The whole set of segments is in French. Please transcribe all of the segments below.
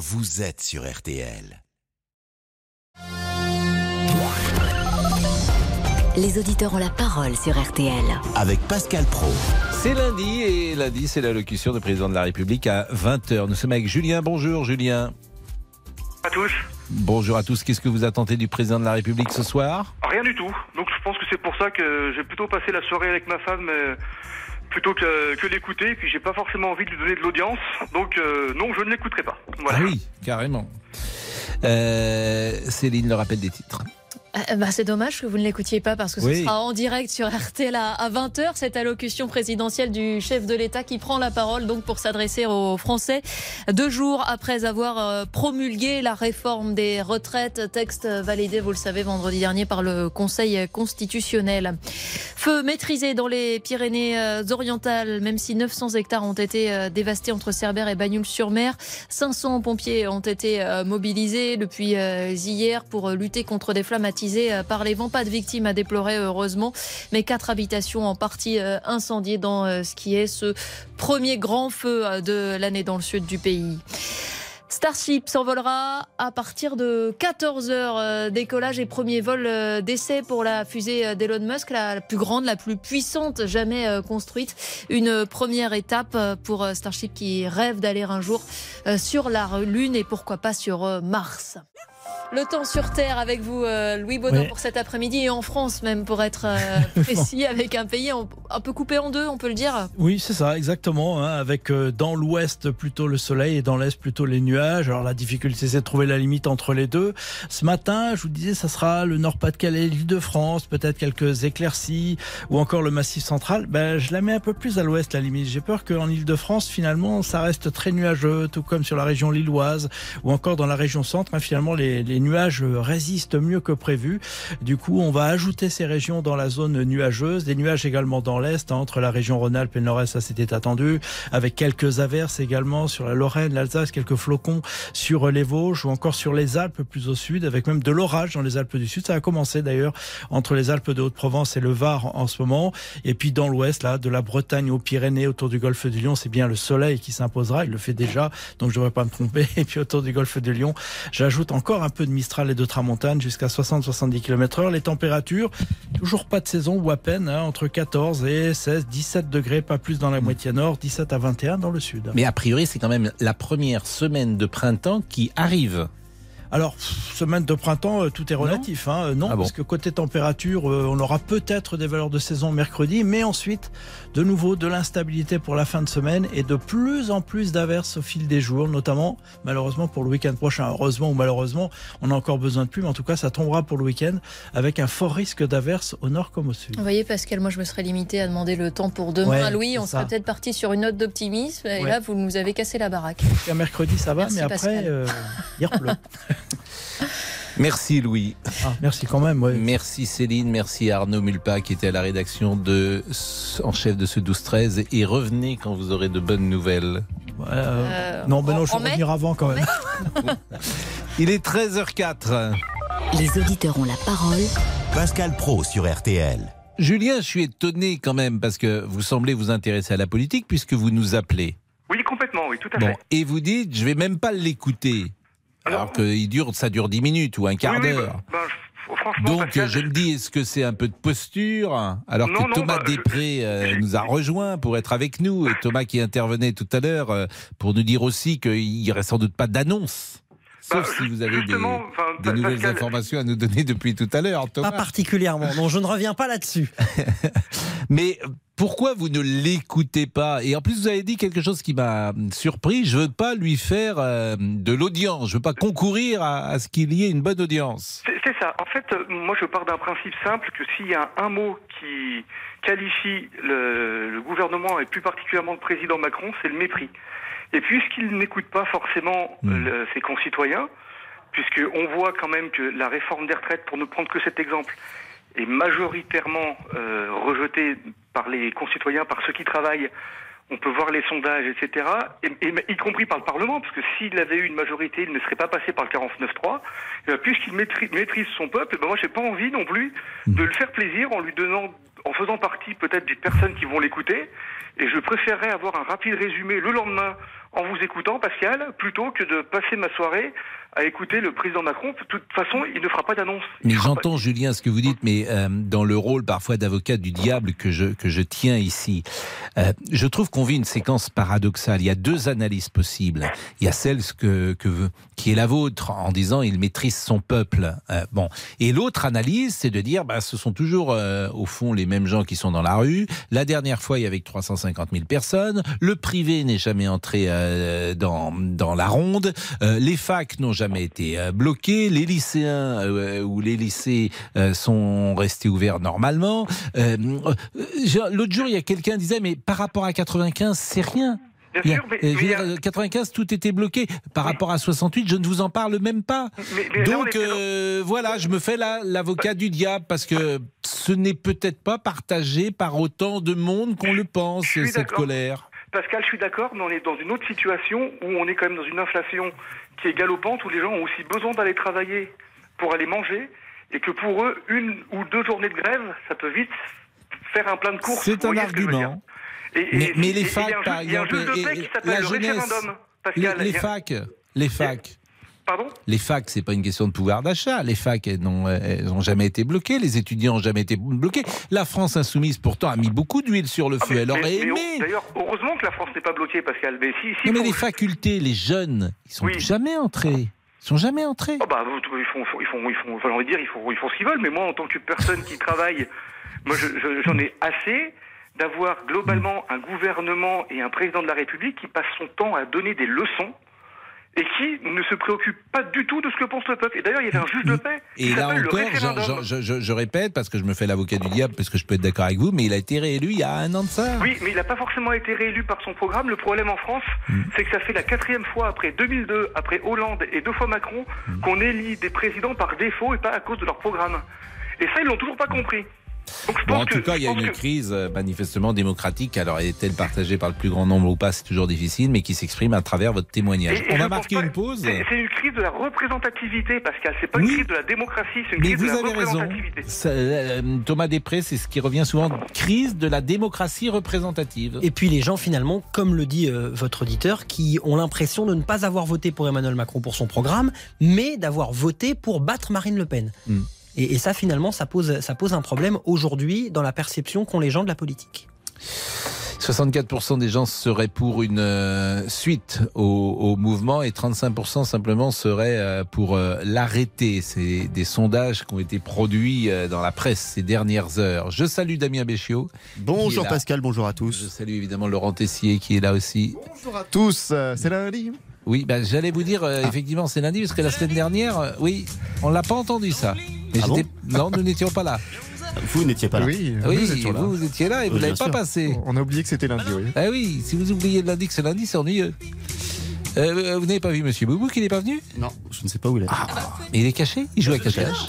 vous êtes sur RTL. Les auditeurs ont la parole sur RTL. Avec Pascal Pro. C'est lundi et lundi c'est l'allocution du président de la République à 20h. Nous sommes avec Julien. Bonjour Julien. à tous. Bonjour à tous. Qu'est-ce que vous attendez du président de la République ce soir? Rien du tout. Donc je pense que c'est pour ça que j'ai plutôt passé la soirée avec ma femme euh, plutôt que, que l'écouter. Et puis j'ai pas forcément envie de lui donner de l'audience. Donc euh, non, je ne l'écouterai pas. Voilà. Ah oui, carrément. Euh, Céline, le rappel des titres. Euh, bah, c'est dommage que vous ne l'écoutiez pas parce que ce sera en direct sur RTL à, 20h, cette allocution présidentielle du chef de l'État qui prend la parole donc pour s'adresser aux Français deux jours après avoir euh, promulgué la réforme des retraites, texte validé, vous le savez, vendredi dernier par le Conseil constitutionnel. Feu maîtrisé dans les Pyrénées-Orientales, même si 900 hectares ont été euh, dévastés entre Cerbère et Bagnoul-sur-Mer. 500 pompiers ont été euh, mobilisés depuis euh, hier pour lutter contre des flammes euh, par les vents. Pas de victimes à déplorer, heureusement, mais quatre habitations en partie euh, incendiées dans euh, ce qui est ce premier grand feu de l'année dans le sud du pays. Starship s'envolera à partir de 14h euh, décollage et premier vol d'essai pour la fusée d'Elon Musk, la plus grande, la plus puissante jamais construite. Une première étape pour Starship qui rêve d'aller un jour sur la Lune et pourquoi pas sur Mars. Le temps sur Terre avec vous, euh, Louis Baudin, Oui. pour cet après-midi et en France même, pour être euh, précis, avec un pays en- un peu coupé en deux, on peut le dire. Oui, c'est ça, exactement. hein, avec euh, dans l'ouest plutôt le soleil et dans l'est plutôt les nuages. Alors la difficulté, c'est de trouver la limite entre les deux. Ce matin, je vous disais, ça sera le Nord-Pas-de-Calais, l'Île-de-France, peut-être quelques éclaircies ou encore le Massif central. Ben, je la mets un peu plus à l'ouest, la limite. J'ai peur qu'en Île-de-France, finalement, ça reste très nuageux, tout comme sur la région lilloise ou encore dans la région centre. hein, finalement, les, les nuages résistent mieux que prévu. Du coup, on va ajouter ces régions dans la zone nuageuse. Des nuages également dans l'Est, entre la région Rhône-Alpes et le Nord-Est, ça c'était attendu. Avec quelques averses également sur la Lorraine, l'Alsace, quelques flocons sur les Vosges ou encore sur les Alpes plus au sud, avec même de l'orage dans les Alpes du Sud. Ça a commencé d'ailleurs entre les Alpes de Haute-Provence et le Var en ce moment. Et puis dans l'Ouest, là, de la Bretagne aux Pyrénées, autour du golfe du Lion, c'est bien le soleil qui s'imposera. Il le fait déjà, donc je ne devrais pas me tromper. Et puis autour du golfe du Lion, j'ajoute encore un peu de Mistral et de Tramontane jusqu'à 60-70 km heure. Les températures, toujours pas de saison ou à peine, hein, entre 14 et 16, 17 degrés, pas plus dans la moitié nord, 17 à 21 dans le sud. Mais a priori, c'est quand même la première semaine de printemps qui arrive. Alors, pff, semaine de printemps, euh, tout est relatif. hein. Euh, Non, Ah bon parce que côté température, euh, on aura peut-être des valeurs de saison mercredi, mais ensuite, de nouveau, de l'instabilité pour la fin de semaine et de plus en plus d'averses au fil des jours, notamment, malheureusement, pour le week-end prochain. Heureusement ou malheureusement, on a encore besoin de pluie, mais en tout cas, ça tombera pour le week-end avec un fort risque d'averses au nord comme au sud. Vous voyez, Pascal, moi je me serais limité à demander le temps pour demain Ouais, Louis. On serait peut-être parti sur une note d'optimisme. Et Ouais. là, vous nous avez cassé la baraque. Jusqu'à mercredi, ça va, Merci, mais après, euh, il pleut. Merci Louis. Ah, merci quand même. ouais. Merci Céline, merci Arnaud Mulpa qui était à la rédaction de en chef de ce 12-13 et revenez quand vous aurez de bonnes nouvelles. Ouais, euh, Euh, non, ben en- non, je en vais revenir avant quand même. Il est 13h04. Les auditeurs ont la parole Pascal Pro sur RTL. Julien, je suis étonné quand même parce que vous semblez vous intéresser à la politique puisque vous nous appelez. Oui, complètement, oui, tout à Bon, fait. et vous dites, je vais même pas l'écouter. Alors Alors- que il dure, ça dure 10 minutes ou un quart Oui, oui, d'heure. bah, bah, Donc Pascal, je me dis, est-ce que c'est un peu de posture Alors Non, que non, Thomas bah, Després euh, nous a rejoint pour être avec nous, et Thomas qui intervenait tout à l'heure euh, pour nous dire aussi qu'il n'y aurait sans doute pas d'annonce. Bah, Sauf si vous avez des, enfin, nouvelles Pascal, informations à nous donner depuis tout à l'heure, Pas particulièrement. Non, je ne reviens pas là-dessus. Mais pourquoi vous ne l'écoutez pas? Et en plus, vous avez dit quelque chose qui m'a surpris. Je veux pas lui faire euh, de l'audience. Je veux pas concourir à, à ce qu'il y ait une bonne audience. C'est ça. En fait, euh, moi, je pars d'un principe simple que s'il y a un mot qui qualifie le, le gouvernement et plus particulièrement le président Macron, c'est le mépris. Et puisqu'il n'écoute pas forcément Mm. le- ses concitoyens, puisqu'on voit quand même que la réforme des retraites, pour ne prendre que cet exemple, est majoritairement euh, rejetée par les concitoyens, par ceux qui travaillent. On peut voir les sondages, etc. Et, et- y compris par le Parlement, parce que s'il avait eu une majorité, il ne serait pas passé par le 49-3. Eh ben, Puisqu'il maîtrise, maîtrise son peuple, ben moi j'ai pas envie non plus de le faire plaisir en lui donnant en faisant partie peut-être des personnes qui vont l'écouter. Et je préférerais avoir un rapide résumé le lendemain en vous écoutant, Pascal, plutôt que de passer ma soirée à écouter le président Macron. De toute façon, il ne fera pas d'annonce. Mais j'entends, Julien, ce que vous dites, mais euh, dans le rôle parfois d'avocat du diable que je, que je tiens ici, euh, je trouve qu'on vit une séquence paradoxale. Il y a deux analyses possibles. Il y a celle que, qui est la vôtre, en disant il maîtrise son peuple. Euh, bon. Et l'autre analyse, c'est de dire bah, ce sont toujours, au fond, les mêmes gens qui sont dans la rue. La dernière fois, il y avait 350 000 personnes. Le privé n'est jamais entré euh, dans, dans la ronde. Euh, les facs n'ont jamais été euh, bloqués. Les lycéens ou les lycées sont restés ouverts normalement. L'autre jour, il y a quelqu'un qui disait, mais par rapport à 95, c'est rien. Bien sûr, mais, mais dire, a- euh, 95, tout était bloqué. Par Oui. rapport à 68, je ne vous en parle même pas. mais- Donc euh, voilà, je me fais la- l'avocat du diable parce que ce n'est peut-être pas partagé par autant de monde qu'on le pense, cette colère. Pascal, je suis d'accord, mais on est dans une autre situation où on est quand même dans une inflation qui est galopante, où les gens ont aussi besoin d'aller travailler pour aller manger, et que pour eux, une ou deux journées de grève, ça peut vite faire un plein de courses. C'est un argument. Et- Mais, les facs, par jeu- Il y a un exemple, qui s'appelle la le jeunesse, référendum. les, Pascal, les a- facs, les facs. Pardon? Les facs, c'est pas une question de pouvoir d'achat. Les facs, elles n'ont jamais été bloquées. Les étudiants n'ont jamais été bloqués. La France insoumise, pourtant, a mis beaucoup d'huile sur le Ah, feu. mais- Elle aurait mais- aimé. D'ailleurs, heureusement que la France n'est pas bloquée, Pascal. Mais si, si Non, mais les facultés, les jeunes, ils sont Oui. jamais entrés. Ils sont jamais entrés. Oh bah, ils font, ils font, ils font, enfin, dire, ils font, ils font ce qu'ils veulent. Mais moi, en tant que personne qui travaille, moi, je- je- j'en ai assez d'avoir globalement un gouvernement et un président de la République qui passe son temps à donner des leçons et qui ne se préoccupe pas du tout de ce que pense le peuple. Et d'ailleurs, il y avait un juge de paix qui Et là le encore, référendum. je, je- je- je répète, parce que je me fais l'avocat du diable, parce que je peux être d'accord avec vous, mais il a été réélu il y a un an de ça. Oui, mais il n'a pas forcément été réélu par son programme. Le problème en France, Mm. c'est que ça fait la quatrième fois après 2002, après Hollande et deux fois Macron, Mm. qu'on élit des présidents par défaut et pas à cause de leur programme. Et ça, ils l'ont toujours pas compris. Bon, en que, tout cas, il y a une que- crise euh, manifestement démocratique. Alors, est-elle partagée par le plus grand nombre ou pas C'est toujours difficile, mais qui s'exprime à travers votre témoignage. Et- et On va marquer pas- une pause. C'est une crise de la représentativité, Pascal. C'est pas Oui. une crise de la démocratie, c'est une Mais crise vous de la avez raison. représentativité. Ça, euh, Thomas Després, c'est ce qui revient souvent. Crise de la démocratie représentative. Et puis les gens finalement, comme le dit euh, votre auditeur, qui ont l'impression de ne pas avoir voté pour Emmanuel Macron pour son programme, mais d'avoir voté pour battre Marine Le Pen. Mm. Et, et ça finalement, ça pose, ça pose un problème aujourd'hui dans la perception qu'ont les gens de la politique. 64% des gens seraient pour une euh, suite au, au mouvement et 35% simplement seraient euh, pour euh, l'arrêter. C'est des sondages qui ont été produits dans la presse ces dernières heures. Je salue Damien Béchiot. Bonjour. Pascal, bonjour à Je tous. salue évidemment Laurent Tessier qui est là aussi. Bonjour à tous, c'est lundi Oui, ben, j'allais vous dire, euh, effectivement, c'est lundi, parce que la semaine dernière, euh, oui, on l'a pas entendu ça. Mais Ah bon j'étais- non, nous n'étions pas là. Vous n'étiez pas là. Oui, Oui, nous étions là. vous, vous étiez là et vous Oui, l'avez bien pas sûr. passé. On a oublié que c'était lundi, oui. Ah oui, si vous oubliez le lundi que c'est lundi, c'est ennuyeux. Euh, vous n'avez pas vu Monsieur Boubou qui n'est pas venu? Non, je ne sais pas où il est. Mais il est caché? Il joue à cache-cache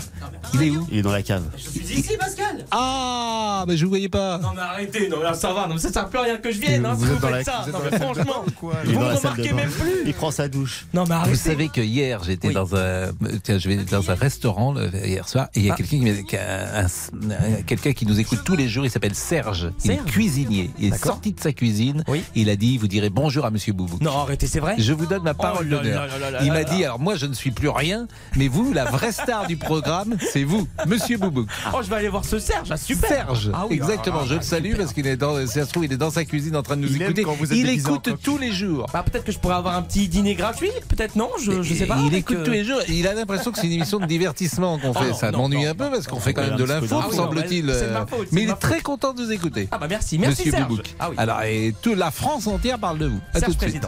Il est où? Il est dans la cave. Ici, Pascal Ah, mais je vous voyais pas. Non, mais arrêtez, non, là, ça va, non, mais ça sert plus à rien que je vienne, hein, Vous si êtes vous la- faites ça. vous Non, mais franchement, quoi, vous ne remarquez même plus. Il prend sa douche. Non, mais Vous arrêtez. savez que hier, j'étais Oui. dans un, tiens, je vais dans un restaurant le- hier soir, et il y a Ah. quelqu'un qui, quelqu'un nous écoute tous les jours. Il s'appelle Serge. Il est cuisinier. Il est sorti de sa cuisine. Oui. Il a dit, vous direz bonjour à Monsieur Boubou. Non, arrêtez, c'est vrai Je vous donne ma parole Oh d'honneur. Il m'a dit, alors moi je ne suis plus rien, mais vous, la vraie star du programme, c'est vous, Monsieur Boubou. Oh, je vais aller voir ce Serge, ah, super Serge, Ah oui, exactement. ah, je le salue super. parce qu'il est dans, si ça se trouve, il est dans sa cuisine en train de nous Il écouter. il écoute tous les jours. Bah, peut-être que je pourrais avoir un petit dîner gratuit, peut-être non, je, je sais pas. Il écoute euh, tous les jours. Il a l'impression que c'est une émission de divertissement qu'on Oh fait. non, ça m'ennuie un peu parce qu'on fait quand même de l'info, semble-t-il. mais euh, Mais il est très content de nous écouter. Ah bah merci, merci Monsieur. Boubouk. Ah oui. Alors, et toute la France entière parle de vous. À tout de suite.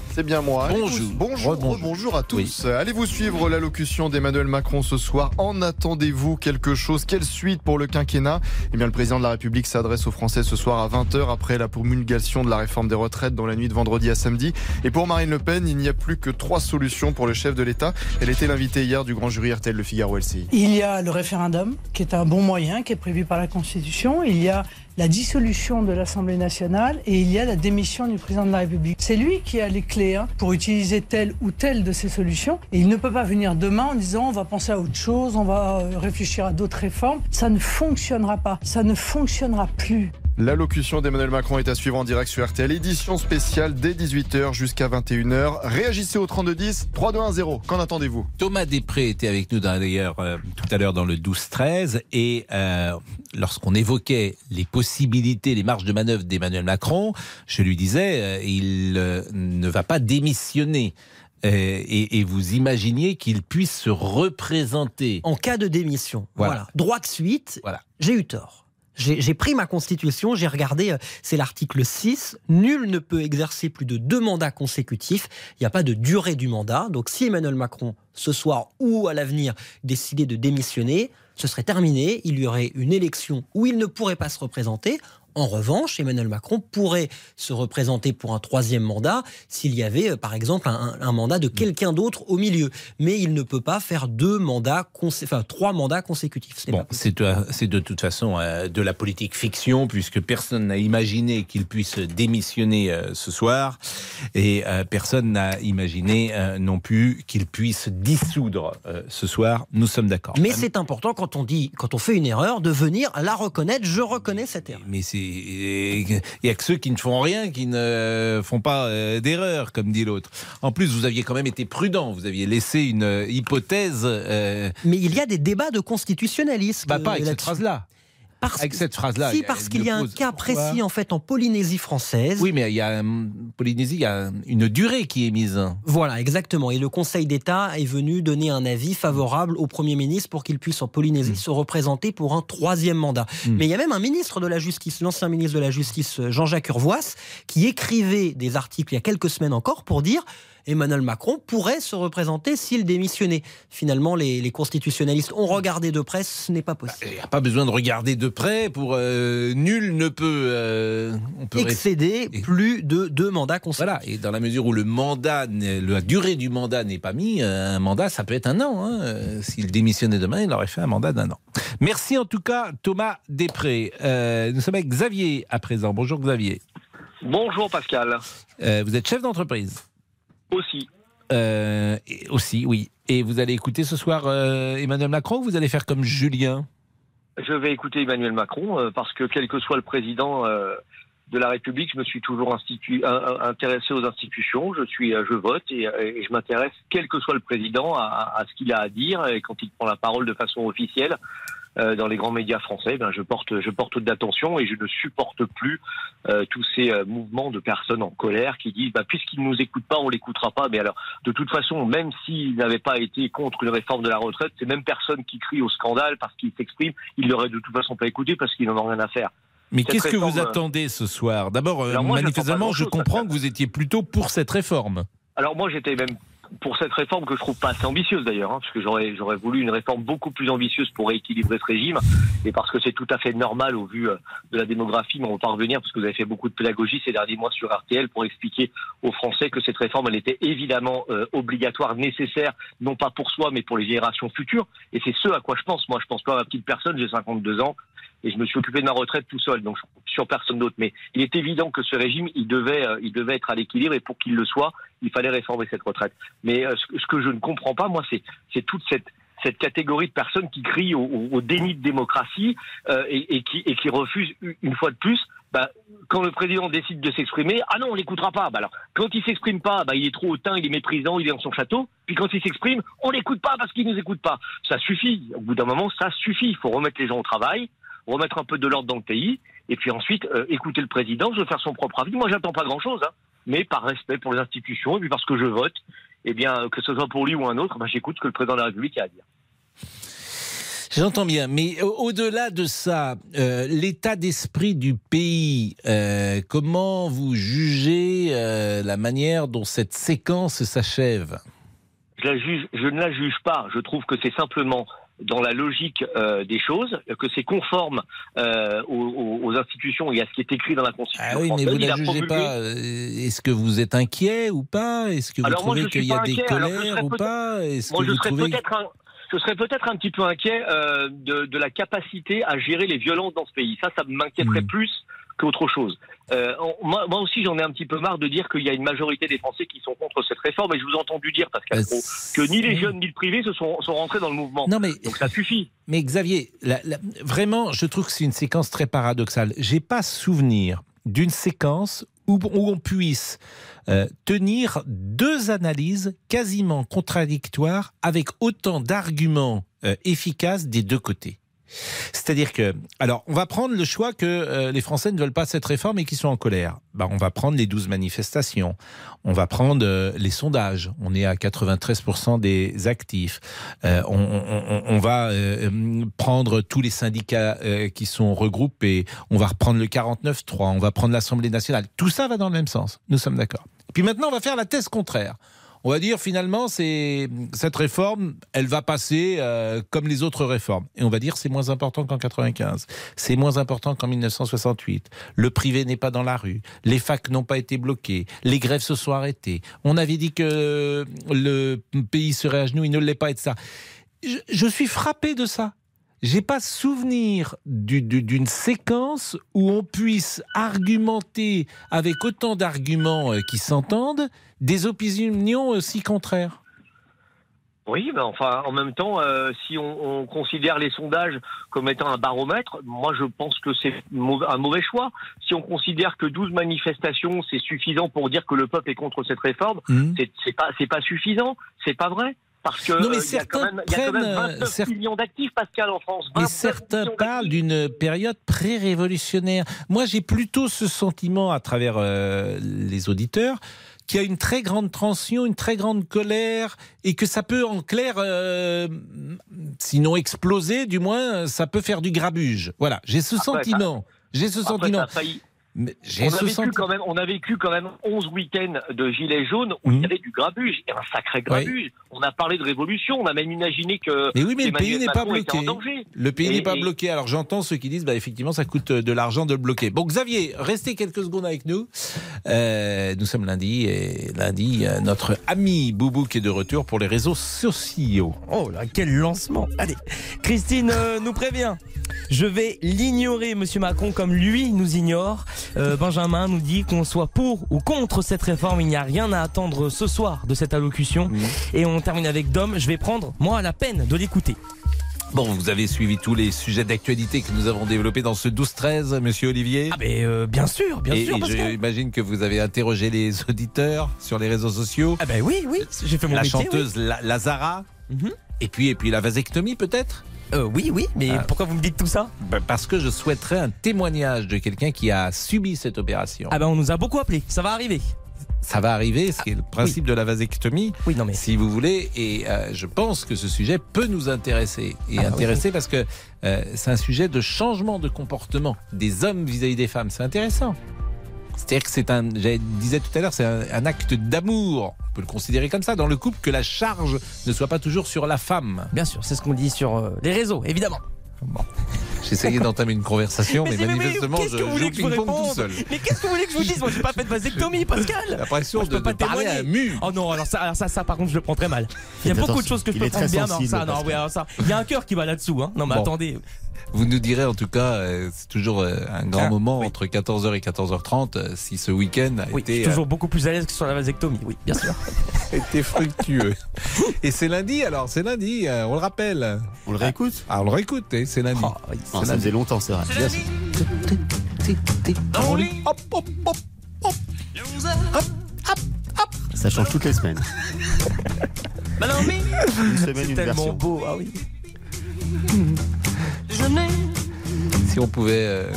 C'est bien moi. Bonjour. vous- Bonjour, bonjour à tous. Allez-vous suivre l'allocution d'Emmanuel Macron ce soir En attendez-vous quelque chose Quelle suite pour le quinquennat Eh bien, le président de la République s'adresse aux Français ce soir à 20h après la promulgation de la réforme des retraites dans la nuit de vendredi à samedi. Et pour Marine Le Pen, il n'y a plus que trois solutions pour le chef de l'État. Elle était l'invitée hier du grand jury RTL Le Figaro LCI. Il y a le référendum, qui est un bon moyen, qui est prévu par la Constitution. Il y a la dissolution de l'Assemblée nationale et il y a la démission du président de la République. C'est lui qui a les clés hein, pour utiliser telle ou telle de ces solutions. Et il ne peut pas venir demain en disant on va penser à autre chose, on va euh, réfléchir à d'autres réformes. Ça ne fonctionnera pas. Ça ne fonctionnera plus. L'allocution d'Emmanuel Macron est à suivre en direct sur RTL, édition spéciale dès 18h jusqu'à 21h. Réagissez au 3210 3210. Qu'en attendez-vous? Thomas Després était avec nous d'ailleurs euh, tout à l'heure dans le 12-13 et euh, lorsqu'on évoquait les possibilités, les marges de manœuvre d'Emmanuel Macron, je lui disais, euh, il euh, ne va pas démissionner. Et, et vous imaginiez qu'il puisse se représenter. En cas de démission. Voilà. Voilà. Droit de suite, Voilà. j'ai eu tort. J'ai pris ma constitution, j'ai regardé, euh, c'est l'article 6, nul ne peut exercer plus de deux mandats consécutifs, il n'y a pas de durée du mandat, donc si Emmanuel Macron, ce soir ou à l'avenir, décidait de démissionner, ce serait terminé, il y aurait une élection où il ne pourrait pas se représenter. En revanche, Emmanuel Macron pourrait se représenter pour un troisième mandat s'il y avait, euh, par exemple, un, un mandat de quelqu'un d'autre au milieu. Mais il ne peut pas faire deux mandats, enfin trois mandats consécutifs. Ce n'est Bon, c'est euh, c'est de toute façon euh, de la politique fiction, puisque personne n'a imaginé qu'il puisse démissionner euh, ce soir, et euh, personne n'a imaginé non plus qu'il puisse dissoudre ce soir. Nous sommes d'accord. Mais c'est important quand on dit, quand on fait une erreur, de venir la reconnaître. Je reconnais cette erreur. Mais c'est il y a que ceux qui ne font rien qui ne font pas euh, d'erreur, comme dit l'autre. En plus, vous aviez quand même été prudent. Vous aviez laissé une hypothèse. euh, Mais il y a des débats de constitutionnalisme. bah, pas avec euh, cette phrase-là. Parce Avec cette phrase-là. Si, il y a parce qu'il y a un cas Pourquoi précis en fait en Polynésie française. Oui, mais il y a Polynésie, il y a une durée qui est mise. Voilà, exactement. Et le Conseil d'État est venu donner un avis favorable au Premier ministre pour qu'il puisse en Polynésie se représenter pour un troisième mandat. Mm. Mais il y a même un ministre de la Justice, l'ancien ministre de la Justice, euh, Jean-Jacques Urvoas, qui écrivait des articles il y a quelques semaines encore pour dire Emmanuel Macron pourrait se représenter s'il démissionnait. Finalement, les, les constitutionnalistes ont regardé de près, ce n'est pas possible. Il n'y a pas besoin de regarder de près pour euh, nul ne peut. euh, on peut rester- Excéder Et- plus de deux mandats consécutifs. Voilà, et dans la mesure où le mandat, n'est- la durée du mandat n'est pas mis, euh, un mandat, ça peut être un an. hein. S'il démissionnait demain, il aurait fait un mandat d'un an. Merci en tout cas, Thomas Després. Euh, nous sommes avec Xavier à présent. Bonjour Xavier. Bonjour Pascal. Euh, vous êtes chef d'entreprise Aussi. Euh, aussi, oui. Et vous allez écouter ce soir euh, Emmanuel Macron ou vous allez faire comme Julien? Je vais écouter Emmanuel Macron euh, parce que quel que soit le président de la République, je me suis toujours institu- intéressé aux institutions. Je suis, je vote et, et je m'intéresse, quel que soit le président, à, à ce qu'il a à dire. Et quand il prend la parole de façon officielle euh, dans les grands médias français, ben je porte, je porte d'attention et je ne supporte plus euh, tous ces euh, mouvements de personnes en colère qui disent, bah, puisqu'ils nous écoutent pas, on l'écoutera pas. Mais alors, de toute façon, même s'ils n'avaient pas été contre une réforme de la retraite, ces mêmes personnes qui crient au scandale parce qu'ils s'expriment, ils l'auraient de toute façon pas écouté parce qu'ils n'en ont rien à faire. Mais qu'est-ce que vous attendez ce soir? D'abord, manifestement, je comprends que vous étiez plutôt pour cette réforme. Alors moi, j'étais même pour cette réforme que je trouve pas assez ambitieuse d'ailleurs, hein, parce que j'aurais j'aurais voulu une réforme beaucoup plus ambitieuse pour rééquilibrer ce régime, et parce que c'est tout à fait normal au vu euh, de la démographie, mais on va revenir parce que vous avez fait beaucoup de pédagogie ces derniers mois sur RTL pour expliquer aux Français que cette réforme, elle était évidemment euh, obligatoire, nécessaire, non pas pour soi, mais pour les générations futures, et c'est ce à quoi je pense. Moi, je pense pas à ma petite personne, j'ai 52 ans, et je me suis occupé de ma retraite tout seul, donc sur personne d'autre. Mais il est évident que ce régime, il devait, euh, il devait être à l'équilibre, et pour qu'il le soit, il fallait réformer cette retraite. Mais euh, ce, que je ne comprends pas, moi, c'est, toute cette catégorie de personnes qui crient au, déni de démocratie euh, et, qui, refusent une fois de plus. Bah, quand le président décide de s'exprimer, ah non, on l'écoutera pas. Bah alors, quand il s'exprime pas, bah il est trop hautain, il est méprisant, il est dans son château. Puis quand il s'exprime, on l'écoute pas parce qu'il nous écoute pas. Ça suffit. Au bout d'un moment, ça suffit. Il faut remettre les gens au travail, remettre un peu de l'ordre dans le pays, et puis ensuite euh, écouter le président, se faire son propre avis. Moi, j'attends pas grand-chose, hein, mais par respect pour les institutions et puis parce que je vote, eh bien, que ce soit pour lui ou un autre, bah, j'écoute ce que le président de la République a à dire. J'entends bien, mais au- au-delà de ça, euh, l'état d'esprit du pays, euh, comment vous jugez euh, la manière dont cette séquence s'achève? Je ne la juge pas. Je trouve que c'est simplement dans la logique euh, des choses, que c'est conforme euh, aux, institutions et à ce qui est écrit dans la Constitution Ah oui, mais vous ne la jugez promulgué- pas. Est-ce que vous êtes inquiet ou pas? Est-ce que vous Alors trouvez qu'il y a des colères ou pas? Est-ce Moi, que je vous serais trouvez peut-être un... je serais peut-être un petit peu inquiet euh, de, de la capacité à gérer les violences dans ce pays. Ça, ça m'inquiéterait Mm. plus qu'autre chose. Euh, moi, moi aussi, j'en ai un petit peu marre de dire qu'il y a une majorité des Français qui sont contre cette réforme. Et je vous ai entendu dire, Pascal Euh, Pro, que ni les jeunes ni le privé se sont, sont rentrés dans le mouvement. Non, mais, Donc ça suffit. mais Xavier, la- la- vraiment, je trouve que c'est une séquence très paradoxale. J'ai pas souvenir d'une séquence où, où on puisse euh, tenir deux analyses quasiment contradictoires avec autant d'arguments euh, efficaces des deux côtés. C'est-à-dire que, alors, on va prendre le choix que euh, les Français ne veulent pas cette réforme et qui sont en colère. Ben, on va prendre les 12 manifestations. On va prendre euh, les sondages. On est à 93% des actifs. Euh, on, va prendre tous les syndicats qui sont regroupés. On va reprendre le 49.3. On va prendre l'Assemblée nationale. Tout ça va dans le même sens. Nous sommes d'accord. Puis maintenant, on va faire la thèse contraire. On va dire finalement, cette réforme, elle va passer euh, comme les autres réformes. Et on va dire c'est moins important qu'en 95, c'est moins important qu'en 1968. Le privé n'est pas dans la rue, les facs n'ont pas été bloqués, les grèves se sont arrêtées. On avait dit que le pays serait à genoux, il ne l'est pas, et ça. Je, je suis frappé de ça. J'ai pas souvenir du- du- d'une séquence où on puisse argumenter avec autant d'arguments euh, qui s'entendent des opinions aussi contraires. Oui, mais enfin, en même temps, euh, si on, on considère les sondages comme étant un baromètre, moi je pense que c'est un mauvais choix. Si on considère que 12 manifestations, c'est suffisant pour dire que le peuple est contre cette réforme, c'est pas, c'est pas suffisant, c'est pas vrai. Parce que Non, mais euh, il y a quand certains même, il y a quand même prennent, euh, 29 cer- millions d'actifs, Pascal, en France. Et 29 certains parlent d'une période pré-révolutionnaire. Moi, j'ai plutôt ce sentiment à travers euh, les auditeurs qu'il y a une très grande tension, une très grande colère, et que ça peut, en clair, euh, sinon exploser, du moins, ça peut faire du grabuge. Voilà, j'ai ce Après, sentiment. J'ai ce Après, sentiment. ça a failli. Mais J'ai On a, vécu quand même, on a vécu quand même 11 week-ends de gilets jaunes où il y avait du grabuge, et un sacré grabuge. On a parlé de révolution, on a même imaginé que Mais oui, mais le pays n'est pas bloqué. Le pays Et- n'est pas et- bloqué. Alors j'entends ceux qui disent, bah, effectivement, ça coûte de l'argent de le bloquer. Bon, Xavier, restez quelques secondes avec nous. Euh, nous sommes lundi et lundi, euh, notre ami Boubou qui est de retour pour les réseaux sociaux. Oh là, quel lancement Allez, Christine euh, nous prévient. Je vais l'ignorer, Monsieur Macron, comme lui nous ignore. Euh, Benjamin nous dit qu'on soit pour ou contre cette réforme, il n'y a rien à attendre ce soir de cette allocution. Et on termine avec Dom. Je vais prendre, moi, la peine de l'écouter. Bon, vous avez suivi tous les sujets d'actualité que nous avons développés dans ce 12-13, monsieur Olivier Ah, mais euh, bien sûr, bien et, sûr, et Pascal. j'imagine que vous avez interrogé les auditeurs sur les réseaux sociaux. Ah, ben oui, oui, j'ai fait mon La métier. oui. chanteuse La- Lazara. Mhm. Et puis, et puis la vasectomie peut-être? Euh, oui, oui, mais Ah. pourquoi vous me dites tout ça? Ben, Parce que je souhaiterais un témoignage de quelqu'un qui a subi cette opération. Ah ben on nous a beaucoup appelé, ça va arriver. Ça va arriver, ce qui est le principe de la vasectomie, Oui, non mais... si vous voulez, et euh, je pense que ce sujet peut nous intéresser. Et Ah, oui, intéresser parce que euh, c'est un sujet de changement de comportement des hommes vis-à-vis des femmes. C'est intéressant. C'est-à-dire que c'est un, je disais tout à l'heure, c'est un, un acte d'amour. On peut le considérer comme ça dans le couple, que la charge ne soit pas toujours sur la femme. Bien sûr, c'est ce qu'on dit sur euh, les réseaux, évidemment. Bon. J'essayais d'entamer une conversation, mais, si, manifestement, qu'est-ce je joue voulez que je vous ping-pong tout seul. Mais qu'est-ce que vous voulez que je vous dise Moi, j'ai pas fait de vasectomie, Pascal. L'impression de, pas de parler à un mur. Oh non, alors ça, alors ça, ça, par contre, je le prends très mal. Il y a beaucoup de choses que je peux prendre très bien, mais sensible, ça, non, oui, alors ça. Il y a un cœur qui va là-dessous, hein. Non, mais Bon. attendez. Vous nous direz en tout cas, euh, c'est toujours euh, un grand Ah, moment oui. entre 14h et 14h30 euh, si ce week-end a Oui, je été, suis toujours beaucoup plus à l'aise que sur la vasectomie, oui, bien sûr. été fructueux. et c'est lundi alors, c'est lundi, on le rappelle. On le réécoute? Ah, on le réécoute, c'est lundi. Oh, oui. Ah, Ça lundi. faisait longtemps, c'est vrai. Bien sûr. Hop, hop, hop. Ça change toutes les semaines. Une semaine, C'est une tellement version. beau, ah oui. Si on pouvait euh,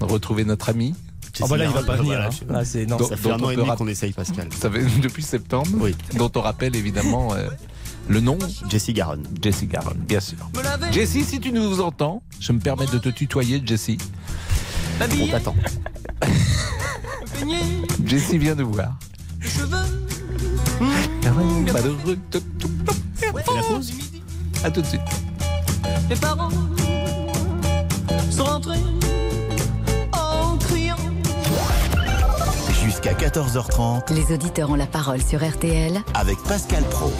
retrouver notre ami, Oh bah là, il va pas venir. Voilà, hein. Là, c'est non. Donc- Ça fait un an et demi qu'on essaye, Pascal. ça fait depuis septembre, Oui. dont on rappelle évidemment euh, le nom, Jessie Garonne. Jessie Garonne, bien sûr. Jessie, si tu nous entends, je me permets de te tutoyer, Jessie. On t'attend. Jessie vient de voir. Malheureux. La pause À tout de suite. Les parents sont rentrés en criant. Jusqu'à 14h30 Les auditeurs ont la parole sur RTL. avec Pascal Pro.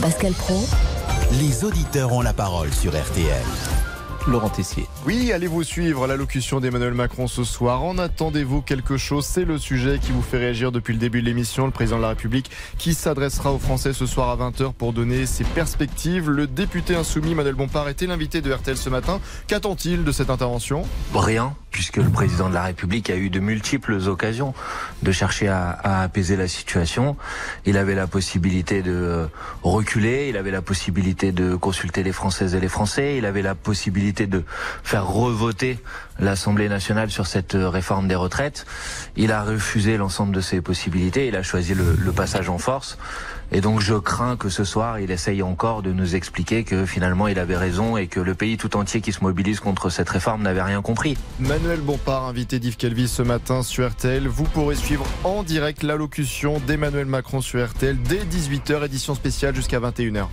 Pascal Pro, Les auditeurs ont la parole sur RTL. Laurent Tessier. Oui, allez-vous suivre l'allocution d'Emmanuel Macron ce soir? En attendez-vous quelque chose? C'est le sujet qui vous fait réagir depuis le début de l'émission. Le président de la République qui s'adressera aux Français ce soir à 20h pour donner ses perspectives. Le député insoumis Manuel Bompard était l'invité de RTL ce matin. Qu'attend-il de cette intervention? Rien, puisque le président de la République a eu de multiples occasions de chercher à, à apaiser la situation. Il avait la possibilité de reculer, il avait la possibilité de consulter les Françaises et les Français, il avait la possibilité de faire revoter l'Assemblée nationale sur cette réforme des retraites. Il a refusé l'ensemble de ces possibilités, il a choisi le, le passage en force. Et donc je crains que ce soir, il essaye encore de nous expliquer que finalement il avait raison et que le pays tout entier qui se mobilise contre cette réforme n'avait rien compris. Manuel Bompard, invité d'Yves Calvi ce matin sur RTL. Vous pourrez suivre en direct l'allocution d'Emmanuel Macron sur RTL dès 18h, édition spéciale jusqu'à 21h.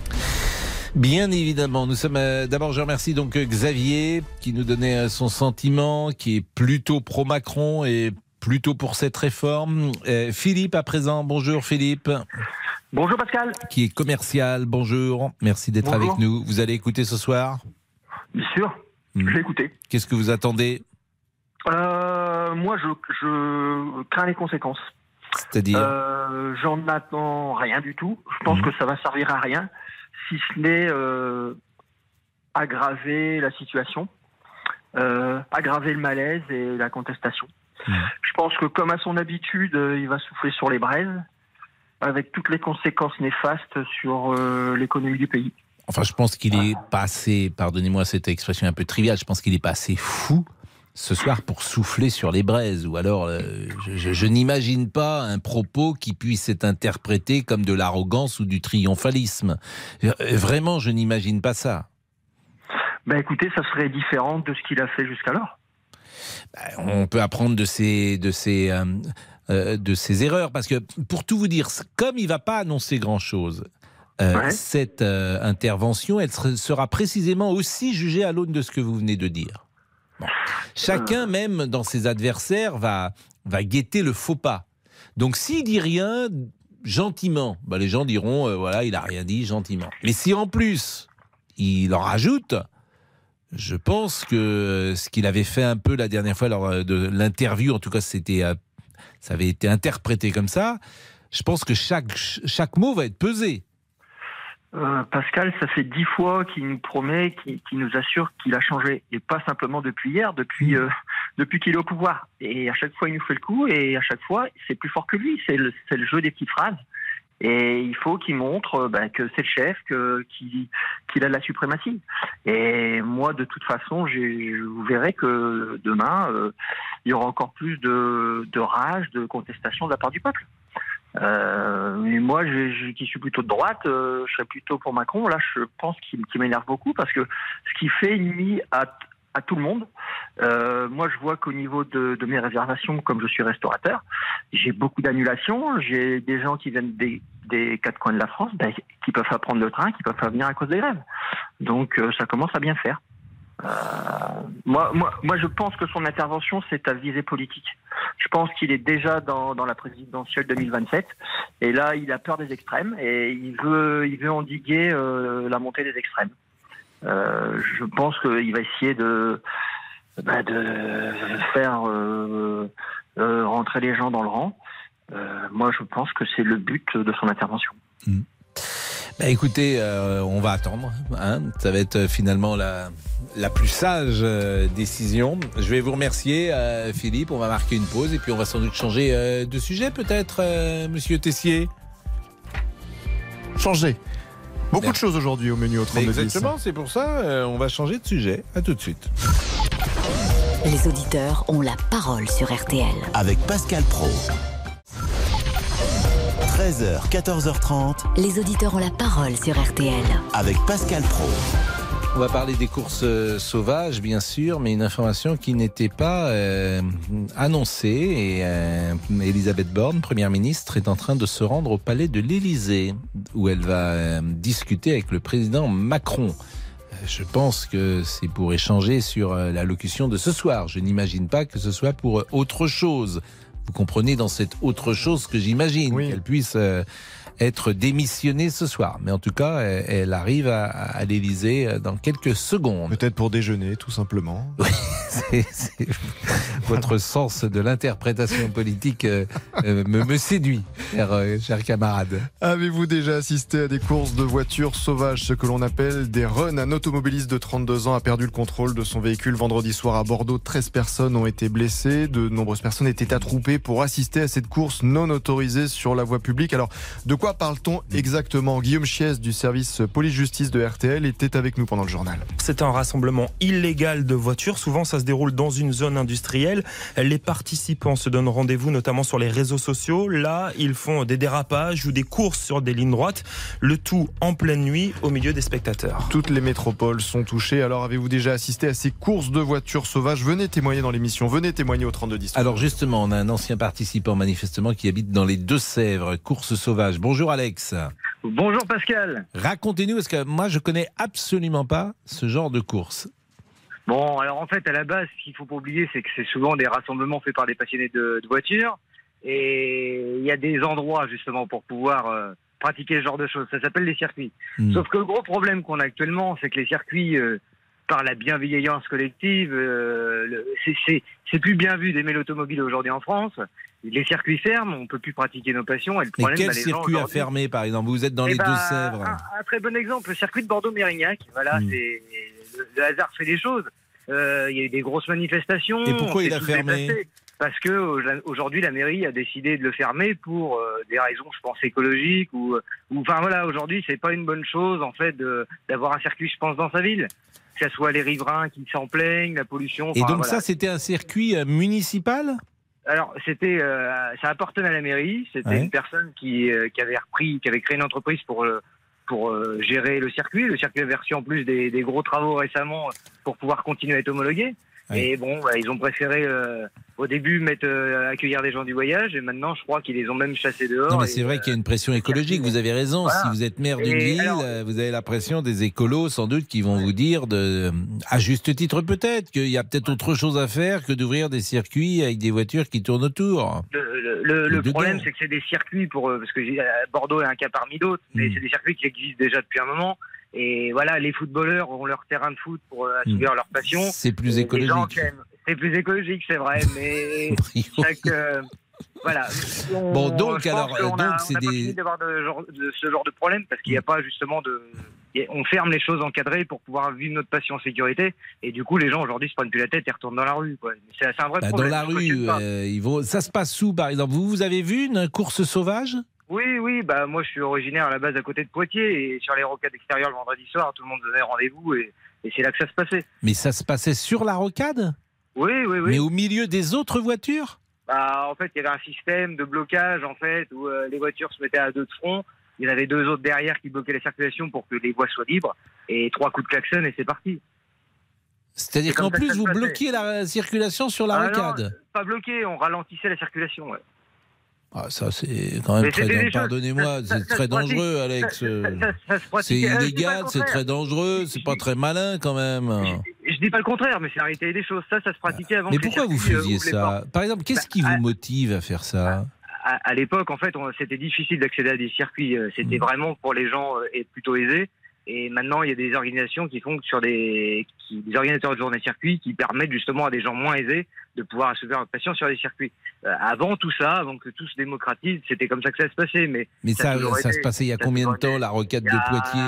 Bien évidemment, nous sommes euh, d'abord je remercie donc euh, Xavier qui nous donnait euh, son sentiment qui est plutôt pro Macron et plutôt pour cette réforme. Euh, Philippe à présent, bonjour Philippe. Bonjour Pascal. Qui est commercial, bonjour. Merci d'être avec nous. Vous allez écouter ce soir? Bien sûr, Hmm. je vais écouter. Qu'est-ce que vous attendez? Euh, moi, je, je crains les conséquences. C'est-à-dire? Euh, J'en attends rien du tout. Je pense que ça va servir à rien, si ce n'est euh, aggraver la situation, euh, aggraver le malaise et la contestation. Je pense que, comme à son habitude, euh, il va souffler sur les braises, avec toutes les conséquences néfastes sur euh, l'économie du pays. Enfin, je pense qu'il est pas assez, pardonnez-moi cette expression un peu triviale, je pense qu'il est pas assez fou ce soir pour souffler sur les braises. Ou alors, euh, je, n'imagine pas un propos qui puisse être interprété comme de l'arrogance ou du triomphalisme. Euh, Vraiment, je n'imagine pas ça. Ben écoutez, ça serait différent de ce qu'il a fait jusqu'alors. On peut apprendre de ses, de ses, euh, euh, de ses erreurs. Parce que, pour tout vous dire, comme il va pas annoncer grand-chose, euh, cette intervention, elle ser- sera précisément aussi jugée à l'aune de ce que vous venez de dire. Chacun, même dans ses adversaires, va, va guetter le faux pas. Donc, s'il dit rien gentiment, bah, les gens diront, euh, voilà, il a rien dit gentiment. Mais si en plus, il en rajoute, je pense que ce qu'il avait fait un peu la dernière fois lors euh, de l'interview, en tout cas, c'était, euh, ça avait été interprété comme ça. Je pense que chaque, chaque mot va être pesé. Euh, Pascal, ça fait dix fois qu'il nous promet, qu'il nous assure qu'il a changé, et pas simplement depuis hier, depuis euh, depuis qu'il est au pouvoir. Et à chaque fois, il nous fait le coup, et à chaque fois, c'est plus fort que lui. C'est le, jeu des petites phrases. Et il faut qu'il montre euh, bah, que c'est le chef, qu'il a de la suprématie. Et moi, de toute façon, vous verrez que demain, euh, il y aura encore plus de, de rage, de contestation de la part du peuple. Euh, mais moi, je, je- qui suis plutôt de droite, euh, je serais plutôt pour Macron. Là, je pense qu'il qu'il m'énerve beaucoup parce que ce qu'il fait nuit à, à tout le monde. Euh, moi, je vois qu'au niveau de, de mes réservations, comme je suis restaurateur, j'ai beaucoup d'annulations. J'ai des gens qui viennent des, des quatre coins de la France, ben, qui peuvent pas prendre le train, qui peuvent pas venir à cause des grèves. Donc, euh, ça commence à bien faire. Euh, moi, moi, moi, je pense que son intervention, c'est à visée politique. Je pense qu'il est déjà dans, la présidentielle 2027, et là, il a peur des extrêmes, et il veut, il veut endiguer euh, la montée des extrêmes. Euh, je pense qu'il va essayer de, bah, faire rentrer les gens dans le rang. Moi, je pense que c'est le but de son intervention. Bah, écoutez, euh, on va attendre. hein. Ça va être euh, finalement la, la plus sage euh, décision. Je vais vous remercier, euh, Philippe. On va marquer une pause et puis on va sans doute changer euh, de sujet, peut-être, euh, Monsieur Tessier. Changer. Beaucoup de choses aujourd'hui au menu au 32 Exactement, c'est pour ça. euh, on va changer de sujet. À tout de suite. Les auditeurs ont la parole sur RTL. Avec Pascal Pro. 13h, 14h30. Les auditeurs ont la parole sur RTL. Avec Pascal Pro. On va parler des courses euh, sauvages, bien sûr, mais une information qui n'était pas euh, annoncée. Et euh, Elisabeth Borne, première ministre, est en train de se rendre au palais de l'Élysée, où elle va euh, discuter avec le président Macron. Je pense que c'est pour échanger sur euh, l'allocution de ce soir. Je n'imagine pas que ce soit pour autre chose. Vous comprenez dans cette autre chose que j'imagine, qu'elle puisse euh, être démissionnée ce soir. Mais en tout cas, elle, elle arrive à, à l'Élysée euh, dans quelques secondes. Peut-être pour déjeuner, tout simplement. C'est- c'est- Votre sens de l'interprétation politique euh, euh, me, me séduit, cher, euh, cher camarade. Avez-vous déjà assisté à des courses de voitures sauvages, ce que l'on appelle des runs? Un automobiliste de 32 ans a perdu le contrôle de son véhicule vendredi soir à Bordeaux. 13 personnes ont été blessées. De nombreuses personnes étaient attroupées pour assister à cette course non autorisée sur la voie publique. Alors, de quoi parle-t-on exactement Guillaume Chies du service police-justice de RTL était avec nous pendant le journal. C'est un rassemblement illégal de voitures. Souvent, ça se déroule dans une zone industrielle. Les participants se donnent rendez-vous notamment sur les réseaux sociaux. Là, ils font des dérapages ou des courses sur des lignes droites. Le tout en pleine nuit au milieu des spectateurs. Toutes les métropoles sont touchées. Alors, avez-vous déjà assisté à ces courses de voitures sauvages? Venez témoigner dans l'émission. Venez témoigner au 3210. Alors justement, on a un ancien participant manifestement qui habite dans les Deux-Sèvres, course sauvage. Bonjour Alex. Bonjour Pascal. Racontez-nous, parce que moi je connais absolument pas ce genre de course. Bon, alors en fait, à la base, ce qu'il faut pas oublier, c'est que c'est souvent des rassemblements faits par des passionnés de, de voitures. Et il y a des endroits, justement, pour pouvoir euh, pratiquer ce genre de choses. Ça s'appelle les circuits. Hmm. Sauf que le gros problème qu'on a actuellement, c'est que les circuits, euh, par la bienveillance collective, euh, c'est plus bien vu d'aimer l'automobile aujourd'hui en France. Les circuits ferment, on peut plus pratiquer nos passions. Et le Mais problème, quel bah, les gens circuit a aujourd'hui- fermé par exemple? Vous êtes dans eh les ben, Deux-Sèvres. Un, un très bon exemple, le circuit de Bordeaux-Mérignac. Voilà, Hmm. c'est le, le hasard fait des choses. Euh, Il y a eu des grosses manifestations. Et pourquoi il a fermé déplacés. Parce que aujourd'hui, la mairie a décidé de le fermer pour euh, des raisons, je pense, écologiques ou, euh, ou enfin voilà. Aujourd'hui, c'est pas une bonne chose en fait de- d'avoir un circuit, je pense, dans sa ville. Que ce soit les riverains qui s'en plaignent, la pollution. Et donc voilà. ça, c'était un circuit municipal? Alors, c'était, euh, ça appartenait à la mairie. C'était Ouais. une personne qui, euh, qui avait repris, qui avait créé une entreprise pour euh, pour euh, gérer le circuit. Le circuit avait reçu en plus des, des gros travaux récemment pour pouvoir continuer à être homologué. Et bon, bah, ils ont préféré euh, au début mettre euh, accueillir des gens du voyage, et maintenant, je crois qu'ils les ont même chassés dehors. Non, mais c'est vrai qu'il y a une pression écologique. Vous avez raison. Voilà. Si vous êtes maire d'une ville, alors- euh, vous avez la pression des écolos, sans doute, qui vont vous dire, de, à juste titre peut-être, qu'il y a peut-être autre chose à faire que d'ouvrir des circuits avec des voitures qui tournent autour. Le, problème, c'est que c'est des circuits pour euh, parce que euh, Bordeaux est un cas parmi d'autres, mais Mm. c'est des circuits qui existent déjà depuis un moment. Et voilà, les footballeurs ont leur terrain de foot pour euh, assouvir leur passion. C'est plus écologique. C'est plus écologique, c'est vrai, mais chaque, euh, voilà. On- Bon, donc, alors, donc, on a c'est pas des- d'avoir de, de ce genre de problème parce qu'il n'y a pas justement de. On ferme les choses encadrées pour pouvoir vivre notre passion en sécurité. Et du coup, les gens aujourd'hui se prennent plus la tête et retournent dans la rue. C'est un vrai Bah, dans problème. la je rue, euh, ils vont... ça se passe où, par exemple? Vous, vous avez vu une course sauvage? Oui, oui, bah moi je suis originaire à la base à côté de Poitiers et sur les rocades extérieures le vendredi soir, tout le monde donnait rendez-vous et, et c'est là que ça se passait. Mais ça se passait sur la rocade? Oui, oui, oui. Mais au milieu des autres voitures? Bah, en fait, il y avait un système de blocage en fait où euh, les voitures se mettaient à deux de front. Il y en avait deux autres derrière qui bloquaient la circulation pour que les voies soient libres et trois coups de klaxon et c'est parti. C'est-à-dire qu'en plus, vous bloquiez la circulation sur la Ah non, rocade? pas bloqué, on ralentissait la circulation. ouais. Ah, ça, c'est quand même très choses- Pardonnez-moi, c'est très dangereux, Alex. C'est. Euh, je illégal, c'est très dangereux, c'est pas très malin quand même. Je dis pas le contraire, mais c'est la réalité des choses. Ça, ça se pratiquait avant Mais pourquoi vous euh, faisiez ça. Par exemple, qu'est-ce Bah, qui vous motive à faire ça à, l'époque, en fait, c'était difficile d'accéder à des circuits. euh, Mm. C'était vraiment pour les gens et plutôt aisés. Et maintenant, il y a des organisations qui font que sur des, qui- des organisateurs de journées circuits qui permettent justement à des gens moins aisés de pouvoir assouvir leur passion sur les circuits. Euh, avant tout ça, avant que tout se démocratise, c'était comme ça que ça se passait. Mais, Mais ça, ça été- se passait il y a combien de temps, la y de Poitiers?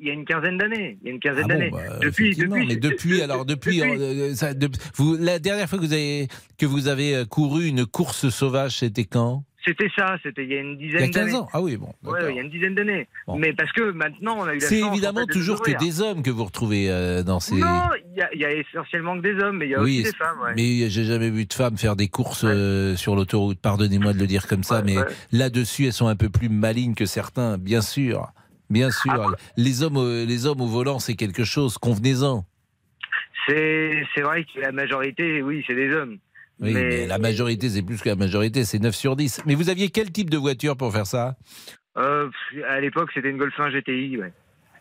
il y, a, une quinzaine d'années. Il y a une quinzaine Ah bon, d'années. bah, depuis, depuis, mais depuis, alors depuis, euh, ça- de- vous, la dernière fois que vous avez que vous avez euh, couru une course sauvage, c'était quand? C'était ça, c'était il y a une Il y dizaine a d'années. 15 ans. Ah oui, bon. Il y a une dizaine d'années. Mais parce que maintenant, on a eu la C'est chance, en évidemment fait, de toujours que découvrir. des hommes que vous retrouvez euh, dans ces. Non, il y, a- il y a essentiellement que des hommes, mais il y a oui, aussi des femmes. ouais. mais j'ai jamais vu de femmes faire des courses euh, sur l'autoroute. Pardonnez-moi de le dire comme ça, mais là-dessus, elles sont un peu plus malignes que certains, bien sûr. Bien sûr. Les hommes, au- les hommes au volant, c'est quelque chose. Convenez-en. C'est vrai que la majorité, oui, c'est des hommes. Oui, mais... la majorité, c'est plus que la majorité, c'est 9 sur 10. Mais vous aviez quel type de voiture pour faire ça? Euh, à l'époque, c'était une Golf 1 GTI, ouais.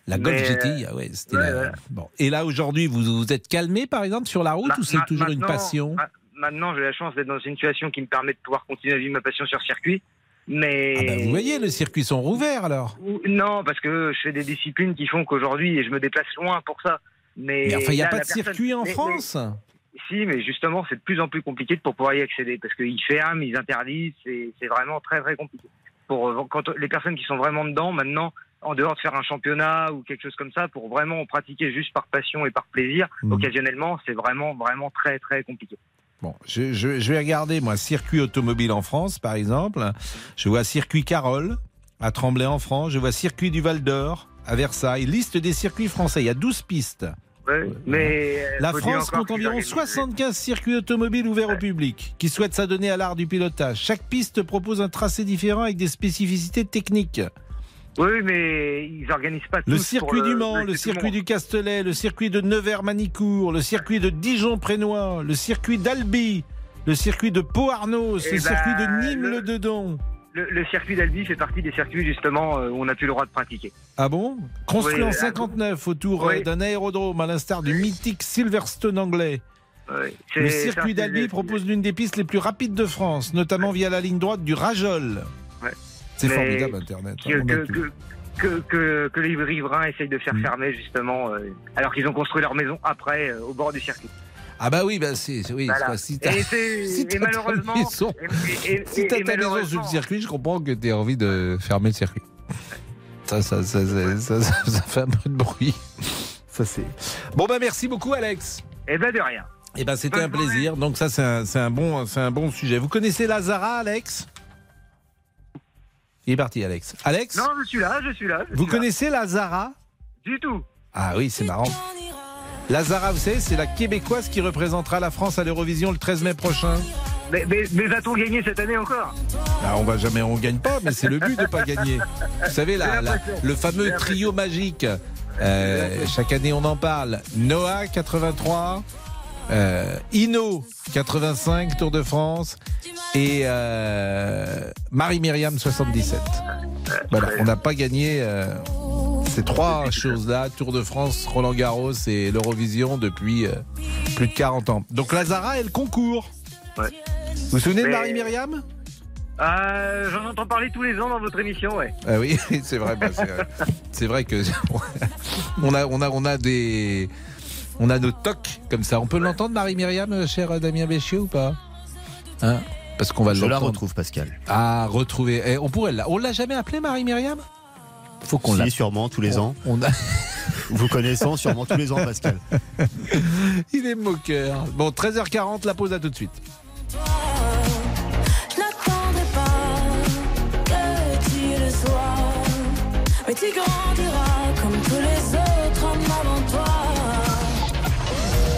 La Golf Mais, GTI, ah ouais, c'était ouais, la- ouais. Bon. Et là, aujourd'hui, vous vous êtes calmé, par exemple, sur la route Ma- ou c'est toujours une passion? ma- Maintenant, j'ai la chance d'être dans une situation qui me permet de pouvoir continuer à vivre ma passion sur circuit. Mais Ah bah, vous voyez, les circuits sont rouverts alors. Non, parce que je fais des disciplines qui font qu'aujourd'hui, et je me déplace loin pour ça. Mais, Mais enfin, il n'y a là, pas de personne- circuit en mais- France. Si, mais justement, c'est de plus en plus compliqué pour pouvoir y accéder parce qu'ils ferment, ils interdisent, c'est vraiment très très compliqué. Pour euh, quand les personnes qui sont vraiment dedans, maintenant, en dehors de faire un championnat ou quelque chose comme ça, pour vraiment pratiquer juste par passion et par plaisir, Mhm. occasionnellement, c'est vraiment vraiment très très compliqué. Bon, je, je- je vais regarder, moi, circuit automobile en France, par exemple. Je vois circuit Carole, à Tremblay en France. Je vois circuit du Val d'Or, à Versailles. Liste des circuits français. Il y a 12 pistes. Ouais, mais euh, La France compte environ organisent- 75 circuits automobiles ouverts au public qui souhaitent s'adonner à l'art du pilotage. Chaque piste propose un tracé différent avec des spécificités techniques. Oui, mais ils organisent pas Le tous circuit du Mans, le circuit du Castellet, le circuit de Nevers-Manicourt, le circuit de Dijon-Prénois, le circuit d'Albi, le circuit de Pau-Arnos, Eh le ben, circuit de Nîmes-le-Dedon. Le, le circuit d'Albi fait partie des circuits justement euh, où on n'a plus le droit de pratiquer. Ah bon? Construit Oui, en ah, 59 autour oui. euh, d'un aérodrome, à l'instar du mythique Silverstone anglais. Le circuit d'Albi propose l'une des pistes les plus rapides de France, notamment via la ligne droite du Rajol. C'est formidable Internet. que, hein, que, que, que, que- que les riverains essayent de faire Mm. fermer justement, euh, alors qu'ils ont construit leur maison après euh, au bord du circuit. Ah bah oui, bah c'est oui. Voilà. si t'as- si et t'as ta malheureusement, maison- et, et- si et- t'as et ta maison sur le circuit, je comprends que tu envie de fermer le circuit. Ça, ça, ça, ça, ça- ça- ça fait un peu de bruit. Ça c'est. Bon bah merci beaucoup Alex. Eh ben de rien. Eh ben c'était un plaisir. Donc ça c'est un, c'est un bon c'est un bon sujet. Vous connaissez Lazara, Alex? Il est parti, Alex. Alex? Non, je suis là, je suis là. je Vous suis là. connaissez Lazara? Du tout. Ah oui, c'est marrant. Lazara, vous savez, c'est la québécoise qui représentera la France à l'Eurovision le 13 mai prochain. Mais, mais, mais va-t-on gagner cette année encore? Ah, on va jamais, on gagne pas, mais c'est le but de pas gagner. Vous savez, la- le fameux trio magique. euh, chaque année, on en parle. Noah 83, euh, Ino 85 Tour de France et euh, Marie Myriam 77. Voilà, on n'a pas gagné. euh, ces trois choses-là, Tour de France, Roland Garros et l'Eurovision depuis euh, plus de 40 ans. Donc Lazara, elle concourt. Ouais. Vous vous souvenez de Mais- Marie Myriam Euh, J'en entends parler tous les ans dans votre émission, ouais. Ah oui, c'est vrai. bah, c'est vrai. c'est vrai que on a, on a, on a des, on a nos tocs comme ça. On peut l'entendre, Marie Myriam, euh, cher Damien Béchiot ou pas Hein Parce qu'on va Je la retrouve, Pascal. Ah, retrouver. Eh, on pourrait la. On l'a jamais appelée Marie Myriam Faut qu'on Si, l'a. sûrement, tous les On- ans. On a... Vous connaissant sûrement tous les ans, Pascal. Il est moqueur. Bon, 13h40, la pause à tout de suite. Je n'attendrai pas que tu le sois, mais tu grandiras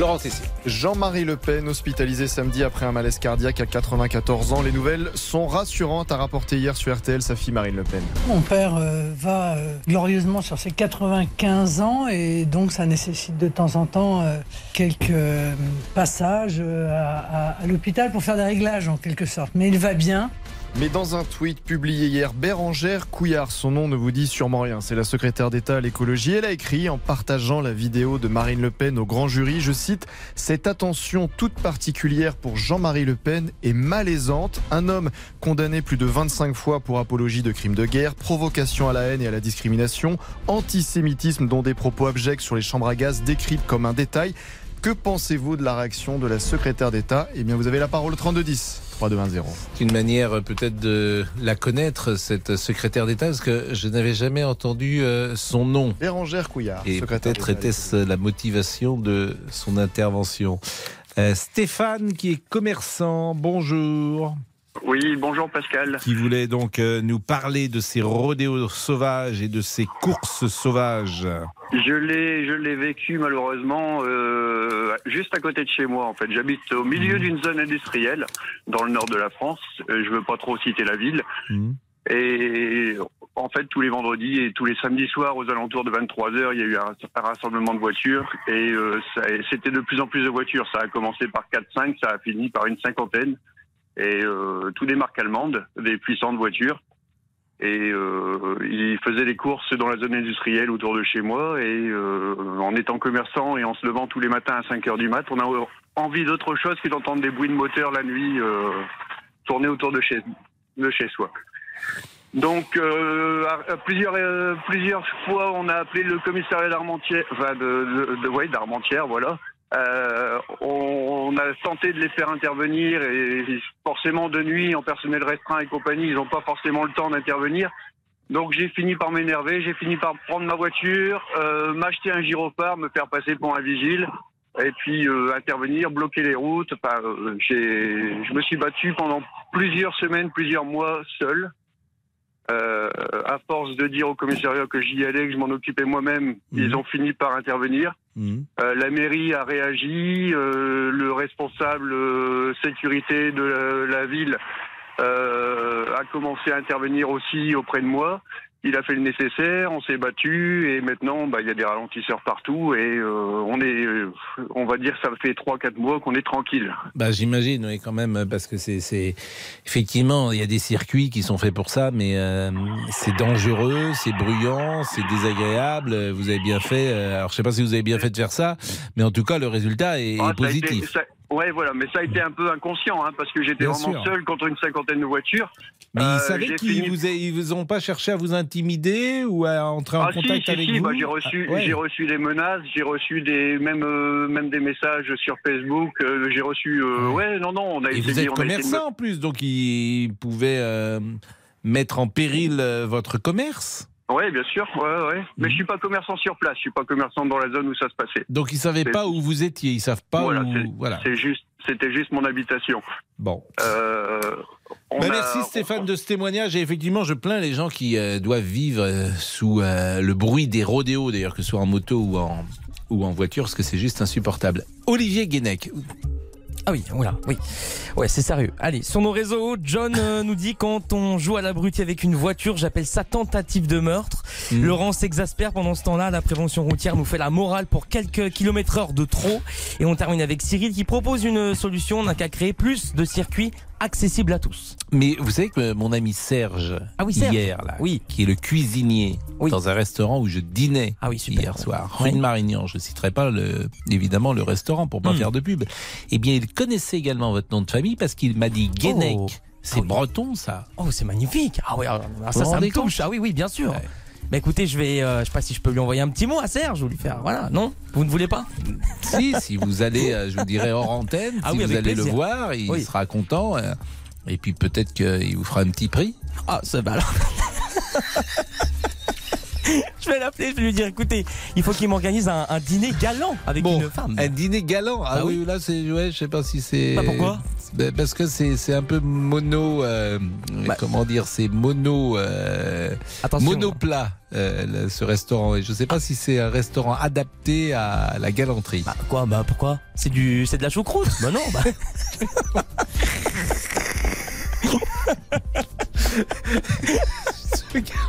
Laurent Tessier. Jean-Marie Le Pen, hospitalisé samedi après un malaise cardiaque à 94 ans. Les nouvelles sont rassurantes, a rapporté hier sur RTL sa fille Marine Le Pen. Mon père euh, va euh, glorieusement sur ses 95 ans et donc ça nécessite de temps en temps euh, quelques euh, passages euh, à, à- à l'hôpital pour faire des réglages en quelque sorte. Mais il va bien. Mais dans un tweet publié hier, Bérangère Couillard, son nom ne vous dit sûrement rien, c'est la secrétaire d'État à l'écologie, elle a écrit en partageant la vidéo de Marine Le Pen au grand jury, je cite, Cette attention toute particulière pour Jean-Marie Le Pen est malaisante. Un homme condamné plus de 25 fois pour apologie de crimes de guerre, provocation à la haine et à la discrimination, antisémitisme dont des propos abjects sur les chambres à gaz décrites comme un détail. Que pensez-vous de la réaction de la secrétaire d'État? Eh bien, vous avez la parole au 3210. 3210. C'est une manière euh, peut-être de la connaître, cette secrétaire d'État, parce que je n'avais jamais entendu euh, son nom. Bérangère Couillard, Et peut-être était-ce la motivation de son intervention. Euh, Stéphane, qui est commerçant, bonjour. Oui, bonjour Pascal. Qui voulait donc euh, nous parler de ces rodéos sauvages et de ces courses sauvages. Je l'ai, je l'ai vécu malheureusement euh, juste à côté de chez moi. En fait, j'habite au milieu d'une zone industrielle dans le nord de la France. Euh, je veux pas trop citer la ville. Et en fait, tous les vendredis et tous les samedis soirs, aux alentours de 23 h il y a eu un, un rassemblement de voitures et euh, c'était de plus en plus de voitures. Ça a commencé par 4-5, ça a fini par une cinquantaine et euh, tous des marques allemandes, des puissantes voitures. Et euh, il faisait les courses dans la zone industrielle autour de chez moi. Et euh, en étant commerçant et en se levant tous les matins à 5 heures du mat, on a envie d'autre chose que d'entendre des bruits de moteur la nuit euh, tourner autour de chez, de chez soi. Donc euh, à- à plusieurs euh, plusieurs fois, on a appelé le commissariat d'Armentières, enfin de, de, de- ouais, d'Armentières, voilà. Euh, on, on a tenté de les faire intervenir et forcément de nuit en personnel restreint et compagnie, ils n'ont pas forcément le temps d'intervenir. Donc j'ai fini par m'énerver, j'ai fini par prendre ma voiture, euh, m'acheter un gyrophare, me faire passer pour un vigile et puis euh, intervenir, bloquer les routes. Enfin, euh, j'ai, je me suis battu pendant plusieurs semaines, plusieurs mois seul. Euh, à force de dire au commissariat que j'y allais, que je m'en occupais moi-même, ils ont fini par intervenir. Euh, la mairie a réagi, euh, le responsable euh, sécurité de la, ville a commencé à intervenir aussi auprès de moi. Il a fait le nécessaire, on s'est battu et maintenant bah, il y a des ralentisseurs partout et euh, on est, euh, on va dire, ça fait 3-4 mois qu'on est tranquille. Bah, j'imagine, oui, quand même, parce que c'est, c'est effectivement, il y a des circuits qui sont faits pour ça, mais euh, c'est dangereux, c'est bruyant, c'est désagréable. Vous avez bien fait. euh, alors, je sais pas si vous avez bien fait de faire ça, mais en tout cas, le résultat est, est Ah, ça a été- positif. ça- ouais, voilà, mais ça a été un peu inconscient hein, parce que j'étais Bien vraiment sûr. seul contre une cinquantaine de voitures. Mais Euh, ils savaient j'ai qu'ils vous, a- ils vous ont pas cherché à vous intimider ou à entrer en Ah contact si, avec si, vous bah, j'ai reçu, Ah, ouais. j'ai reçu des menaces, j'ai reçu des même euh, même des messages sur Facebook, euh, j'ai reçu euh, ouais non non on a Et essayé vous êtes commerçant en plus, donc ils pouvaient euh, mettre en péril euh, votre commerce? Ouais, bien sûr, ouais ouais. Mais je suis pas commerçant sur place, je suis pas commerçant dans la zone où ça se passait. Donc ils savaient pas où vous étiez, ils savent pas Voilà, où. c'est- Voilà. juste, c'était juste mon habitation. Bon. Euh, on Bah, a- merci Stéphane de ce témoignage et effectivement je plains les gens qui euh, doivent vivre euh, sous le bruit des rodéos d'ailleurs que ce soit en moto ou en, ou en voiture parce que c'est juste insupportable. Olivier Guénec. Ah oui, voilà, oui. Ouais, c'est sérieux. Allez, sur nos réseaux, John euh, nous dit quand on joue à l'abruti avec une voiture, j'appelle ça tentative de meurtre. Mm. Laurent s'exaspère pendant ce temps-là. La prévention routière nous fait la morale pour quelques kilomètres heure de trop. Et on termine avec Cyril qui propose une solution. On n'a qu'à créer plus de circuits accessibles à tous. Mais vous savez que mon ami Serge, Ah oui, Serge. hier, là, Oui. qui est le cuisinier dans un restaurant où je dînais Ah oui, super. hier soir, rue Oui. de Marignan, je ne citerai pas le, évidemment le restaurant pour pas Hmm. faire de pub, eh bien il connaissait également votre nom de famille parce qu'il m'a dit Guénec. Oh. C'est breton ça. Oh, c'est magnifique. Ah oui, alors, Vous ça, ça me touche. Ah oui, oui, bien sûr. Mais écoutez, je vais, euh, je sais pas si je peux lui envoyer un petit mot à Serge ou lui faire, voilà, non? Vous ne voulez pas? Si, si vous allez, euh, je vous dirais hors antenne, Ah si oui, vous allez plaisir. le voir, il Oui. sera content. euh, et puis peut-être qu'il vous fera un petit prix. Ah, ça va alors. Je vais l'appeler, je vais lui dire, écoutez, il faut qu'il m'organise un, un dîner galant avec Bon, une femme. un dîner galant. Ah, Ah oui, oui. là c'est, ouais, je sais pas si c'est. Bah, pourquoi? Ben, Parce que c'est, un peu mono. euh, comment dire C'est mono. euh, Attention. monoplat euh, ce restaurant. Et je sais pas si c'est un restaurant adapté à la galanterie. Quoi Bah pourquoi? C'est du, c'est de la choucroute Bah non. Bah.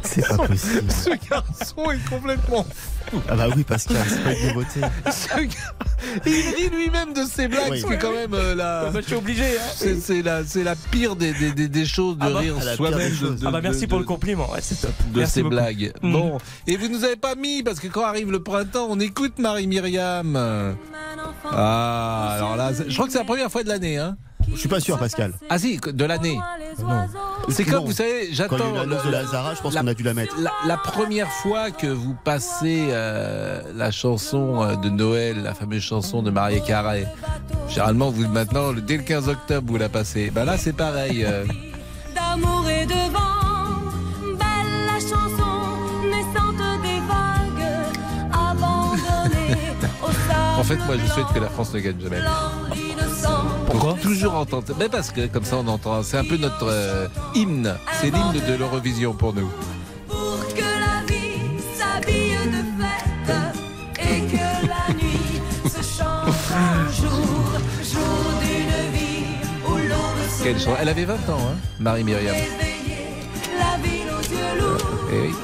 C'est pas possible. Ce garçon est complètement fou. Ah bah oui, Pascal, c'est pas une nouveauté. Ce gars- Il rit lui-même de ses blagues, Oui. ce qui est quand même euh, la. Bah, je suis obligé. Hein. C'est, c'est la, c'est la pire des, des, des- des choses de Ah bah, rire soi-même. choses. de- ah bah merci de- pour le compliment. Ouais, c'est top. de Merci ces beaucoup. blagues. Mm. Bon, et vous nous avez pas mis parce que quand arrive le printemps, on écoute Marie-Myriam. Ah, alors là, c'est- je crois que c'est la première fois de l'année, hein. Je suis pas sûr, Pascal. Ah si, de l'année. C'est comme vous savez, Quand il y a j'attends eu l'annonce le- de Lazara, je pense la- qu'on a dû la mettre. la, la première fois que vous passez euh, la chanson euh, de Noël, la fameuse chanson de Marie Carré, généralement vous maintenant le- dès le 15 octobre vous la passez. Ben là c'est pareil. euh, D'amour et de vent, belle la chanson naissante des vagues, abandonnée au sable en fait moi je souhaite que la France ne gagne jamais. Pourquoi Toujours entendre. Mais parce que comme ça on entend. C'est un peu notre euh, hymne. C'est l'hymne de l'Eurovision pour nous. Pour que la vie s'habille de fête et que la nuit se change en jour, jour d'une vie où l'on veut Quelle se chanson Elle avait 20 ans, hein, Marie-Myriam. réveiller, la ville aux yeux lourds. Eh oui.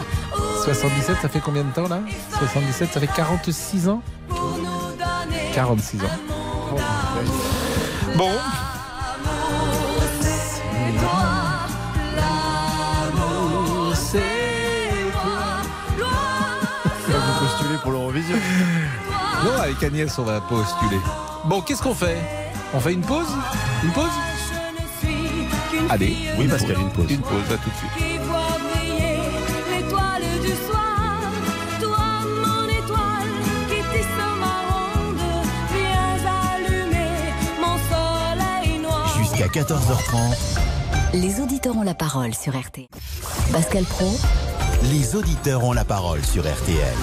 77, ça fait combien de temps là? 77, ça fait 46 ans? Pour nous donner 46 Bon. Vous postulez pour l'Eurovision Non, avec Agnès, on va postuler. Bon, qu'est-ce qu'on fait? On fait une pause? Une pause? Allez, oui, Pascal, une pause. Une pause, à tout de suite. Jusqu'à 14h30, Les auditeurs ont la parole sur RT. Pascal Pro, les auditeurs ont la parole sur RTL.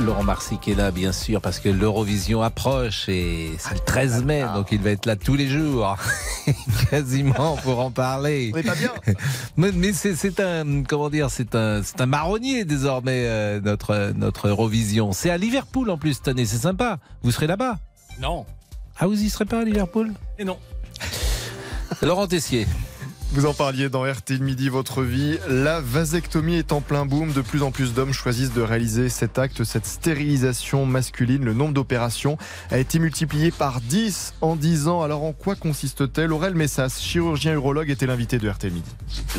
Laurent Marsic est là, bien sûr, parce que l'Eurovision approche et c'est le 13 mai, donc il va être là tous les jours, quasiment pour en parler. On est pas bien. Mais, mais c'est, c'est un, comment dire, c'est un, c'est un marronnier désormais euh, notre notre Eurovision. C'est à Liverpool en plus cette année, c'est sympa. Vous serez là-bas? Non. Ah, vous y serez pas à Liverpool? Et non. Laurent Tessier. Vous en parliez dans RT Midi, votre vie. La vasectomie est en plein boom. De plus en plus d'hommes choisissent de réaliser cet acte, cette stérilisation masculine. Le nombre d'opérations a été multiplié par 10 en 10 ans. Alors en quoi consiste-t-elle? Aurel Messas, chirurgien urologue, était l'invité de RT Midi.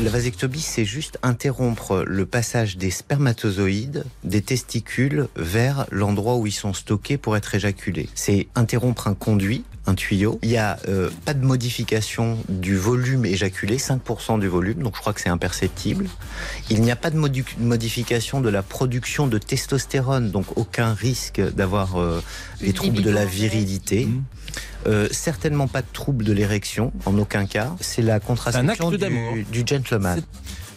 La vasectomie, c'est juste interrompre le passage des spermatozoïdes, des testicules, vers l'endroit où ils sont stockés pour être éjaculés. C'est interrompre un conduit, un tuyau. Il n'y a euh, pas de modification du volume éjaculé, 5% du volume, donc je crois que c'est imperceptible. Il n'y a pas de modu- modification de la production de testostérone, donc aucun risque d'avoir euh, les troubles de la virilité. Euh, certainement pas de troubles de l'érection, en aucun cas. C'est la contraception du gentleman.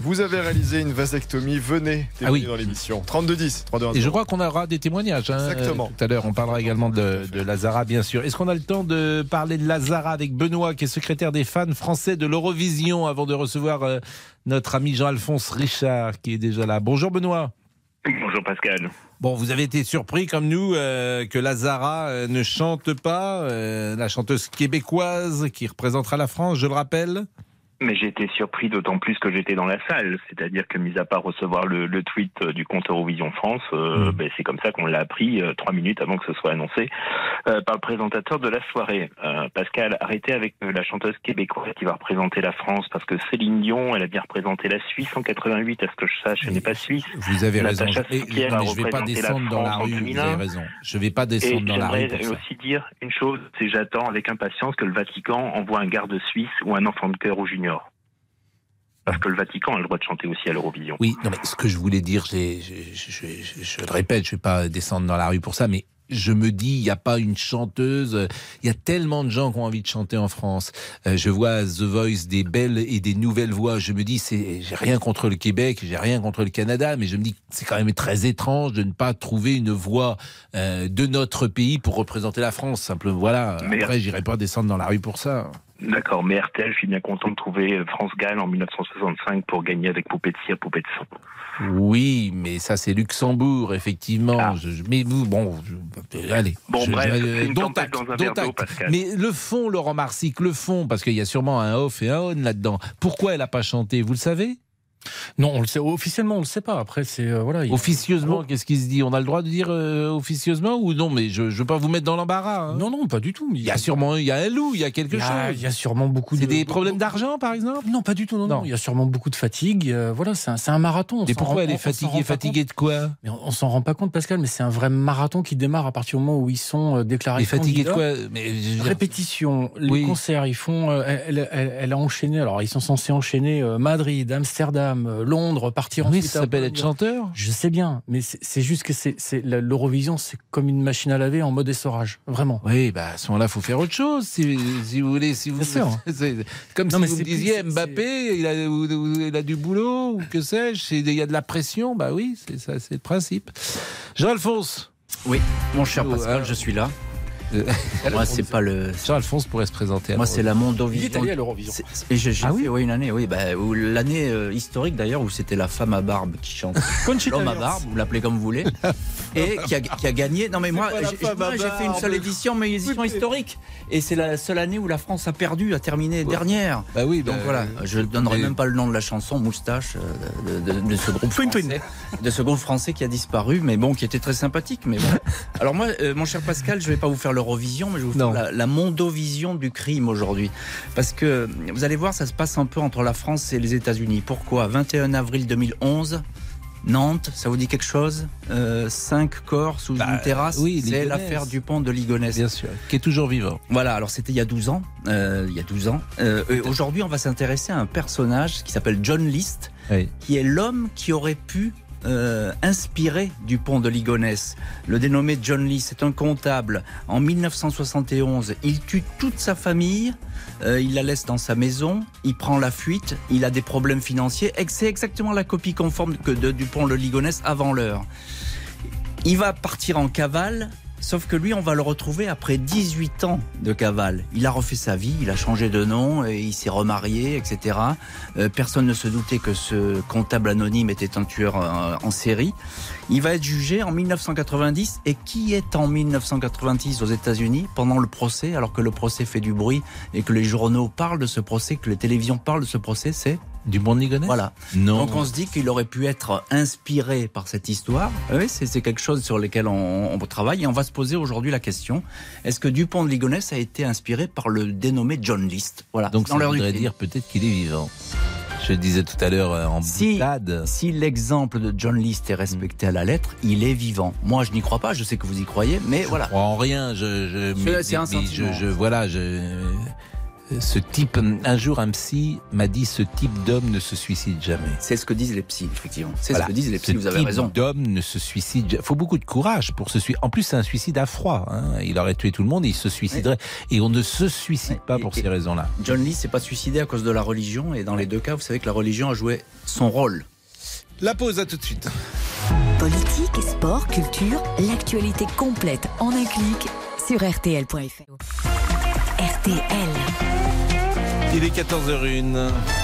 Vous avez réalisé une vasectomie, venez témoigner Ah oui. dans l'émission. 3210, 3210. Et je crois qu'on aura des témoignages. hein, Exactement. euh, tout à l'heure, on parlera également de, de Lazara, bien sûr. Est-ce qu'on a le temps de parler de Lazara avec Benoît, qui est secrétaire des fans français de l'Eurovision, avant de recevoir euh, notre ami Jean-Alphonse Richard, qui est déjà là. Bonjour Benoît. Bonjour Pascal. Bon, vous avez été surpris comme nous euh, que Lazara euh, ne chante pas, euh, la chanteuse québécoise qui représentera la France, je le rappelle. Mais j'ai été surpris d'autant plus que j'étais dans la salle. C'est-à-dire que, mis à part recevoir le, le tweet euh, du compte Eurovision France, euh, ben, c'est comme ça qu'on l'a appris euh, trois minutes avant que ce soit annoncé euh, par le présentateur de la soirée. Pascal, arrêtez avec la chanteuse québécoise qui va représenter la France parce que Céline Dion, elle a bien représenté la Suisse en 88. À ce que je sache, elle n'est pas suisse. Vous avez raison. Natacha non, mais je vais pas descendre dans la rue. Vous 2001. avez raison. Je vais pas descendre Et dans la rue. j'aimerais aussi dire une chose, c'est j'attends avec impatience que le Vatican envoie un garde suisse ou un enfant de cœur au junior. Parce que le Vatican a le droit de chanter aussi à l'Eurovision. Oui, non, mais ce que je voulais dire, je, je, je, je- je le répète, je ne vais pas descendre dans la rue pour ça, mais je me dis, il n'y a pas une chanteuse. Il y a tellement de gens qui ont envie de chanter en France. Euh, je vois The Voice des belles et des nouvelles voix. Je me dis, c'est, j'ai rien contre le Québec, j'ai rien contre le Canada, mais je me dis, c'est quand même très étrange de ne pas trouver une voix euh, de notre pays pour représenter la France. Simplement, voilà. Après, j'irai pas descendre dans la rue pour ça. D'accord, mais RTL, je suis bien content de trouver euh, France Gall en 1965 pour gagner avec Poupée de cire, Poupée de sang. Oui, mais ça c'est Luxembourg, effectivement. Je- mais vous, bon, je- allez. Ah. Bon, Je- bref, c'est une dont acte, dans un dont acte. Pascal. Mais le fond, Laurent Marsic, le fond, parce qu'il y a sûrement un off et un on là-dedans. Pourquoi elle n'a pas chanté Vous le savez? Non, on le sait. Officiellement, on le sait pas. Après, c'est euh, voilà. il- Officieusement, qu'est-ce qui se dit? On a le droit de dire euh, officieusement ou non? Mais je ne veux pas vous mettre dans l'embarras. hein. Non, non, pas du tout. Il y a sûrement il y a un loup, il y a quelque Il y a- chose. il y a sûrement beaucoup C'est de- des problèmes d'argent, par exemple? Non, pas du tout. Non, non. Il y a sûrement beaucoup de fatigue. euh, voilà, c'est un, marathon. on Mais pourquoi rend- elle est fatiguée? Fatiguée de quoi? Mais on, on s'en rend pas compte, Pascal. Mais c'est un vrai marathon qui démarre à partir du moment où ils sont euh, déclarés. Mais fatiguée de quoi? Mais je Répétition, les Oui. concerts, ils font. elle, elle- elle a enchaîné. Alors, ils sont censés enchaîner Madrid, Amsterdam, Londres, partir Oui, ensuite ça s'appelle être chanteur. Je sais bien, mais c'est juste que c'est l'Eurovision, c'est comme une machine à laver en mode essorage, vraiment. Oui, bah à ce moment-là, il faut faire autre chose, si, si vous voulez. Si vous, comme Non, si vous me disiez plus- Mbappé, il a, ou- ou- il a du boulot, ou que sais-je, c'est- il y a de la pression, bah oui, c'est ça, c'est le principe. Jean-Alphonse Oui, mon cher Pascal, je suis là. Euh, Moi, c'est pas le. Jean-Alphonse pourrait se présenter. à Moi, c'est la. Mondovision. Il est allé à l'Eurovision. Et j'ai Ah fait ouais, une année, oui, bah, où l'année euh, historique d'ailleurs où c'était la femme à barbe qui chante. L'homme à barbe, vous l'appelez comme vous voulez, et qui a, qui a gagné. Non mais moi, j'ai fait une seule édition, mais une édition historique, et c'est la seule année où la France a perdu, a terminé dernière. Bah oui, Donc bah, voilà, je ne donnerai mais- même pas le nom de la chanson, Moustache, euh, de, de- de ce groupe français, de ce groupe français qui a disparu, mais bon, qui était très sympathique. Mais bon. Alors moi, euh, mon cher Pascal, je vais pas vous faire l'Eurovision, mais je vous faire la, la mondovision du crime aujourd'hui, parce que vous allez voir, ça se passe un peu entre la France et les États-Unis. Pourquoi? 21 avril 2011. Nantes, ça vous dit quelque chose? Euh, Cinq corps sous une terrasse. Bah, oui, c'est l'affaire Dupont de Ligonnès. Bien sûr, qui est toujours vivant. Voilà, alors c'était il y a 12 ans. euh, il y a 12 ans. Euh, Aujourd'hui, on va s'intéresser à un personnage qui s'appelle John List, qui est l'homme qui aurait pu euh, inspiré Dupont de Ligonnès. Le dénommé John Lee, c'est un comptable. En 1971, il tue toute sa famille, euh, il la laisse dans sa maison, il prend la fuite, il a des problèmes financiers. C'est exactement la copie conforme que de Dupont de Ligonnès avant l'heure. Il va partir en cavale. Sauf que lui, on va le retrouver après 18 ans de cavale. Il a refait sa vie, il a changé de nom, et il s'est remarié, etc. Euh, personne ne se doutait que ce comptable anonyme était un tueur euh, en série. Il va être jugé en 1990. Et qui est en 1990 aux États-Unis pendant le procès, alors que le procès fait du bruit et que les journaux parlent de ce procès, que les télévisions parlent de ce procès, c'est Dupont de Ligonnès Voilà. Non. Donc on se dit qu'il aurait pu être inspiré par cette histoire. Oui, c'est quelque chose sur lequel on, on travaille et on va se poser aujourd'hui la question est-ce que Dupont de Ligonnès a été inspiré par le dénommé John List? Voilà. Donc ça du voudrait dire peut-être qu'il est vivant. Je le disais tout à l'heure euh, en Si, boutade. si l'exemple de John List est respecté à la lettre, il est vivant. Moi, je n'y crois pas. Je sais que vous y croyez, mais voilà. Je crois en rien. Je, je, mais- un mais sentiment. je, je- voilà, je, ce type, un jour, un psy m'a dit ce type d'homme ne se suicide jamais. C'est ce que disent les psys, effectivement. C'est Voilà. ce que disent les psys. Ce Vous avez type raison. d'homme ne se suicide. Il faut beaucoup de courage pour se suicider. En plus, c'est un suicide à froid. hein. Il aurait tué tout le monde, il se suiciderait. Et on ne se suicide pas pour ces raisons-là. John Lee s'est pas suicidé à cause de la religion, et dans les deux cas, vous savez que la religion a joué son rôle. La pause, à tout de suite. Politique, sport, culture, l'actualité complète en un clic sur rtl.fr. RTL. Il est 14h01.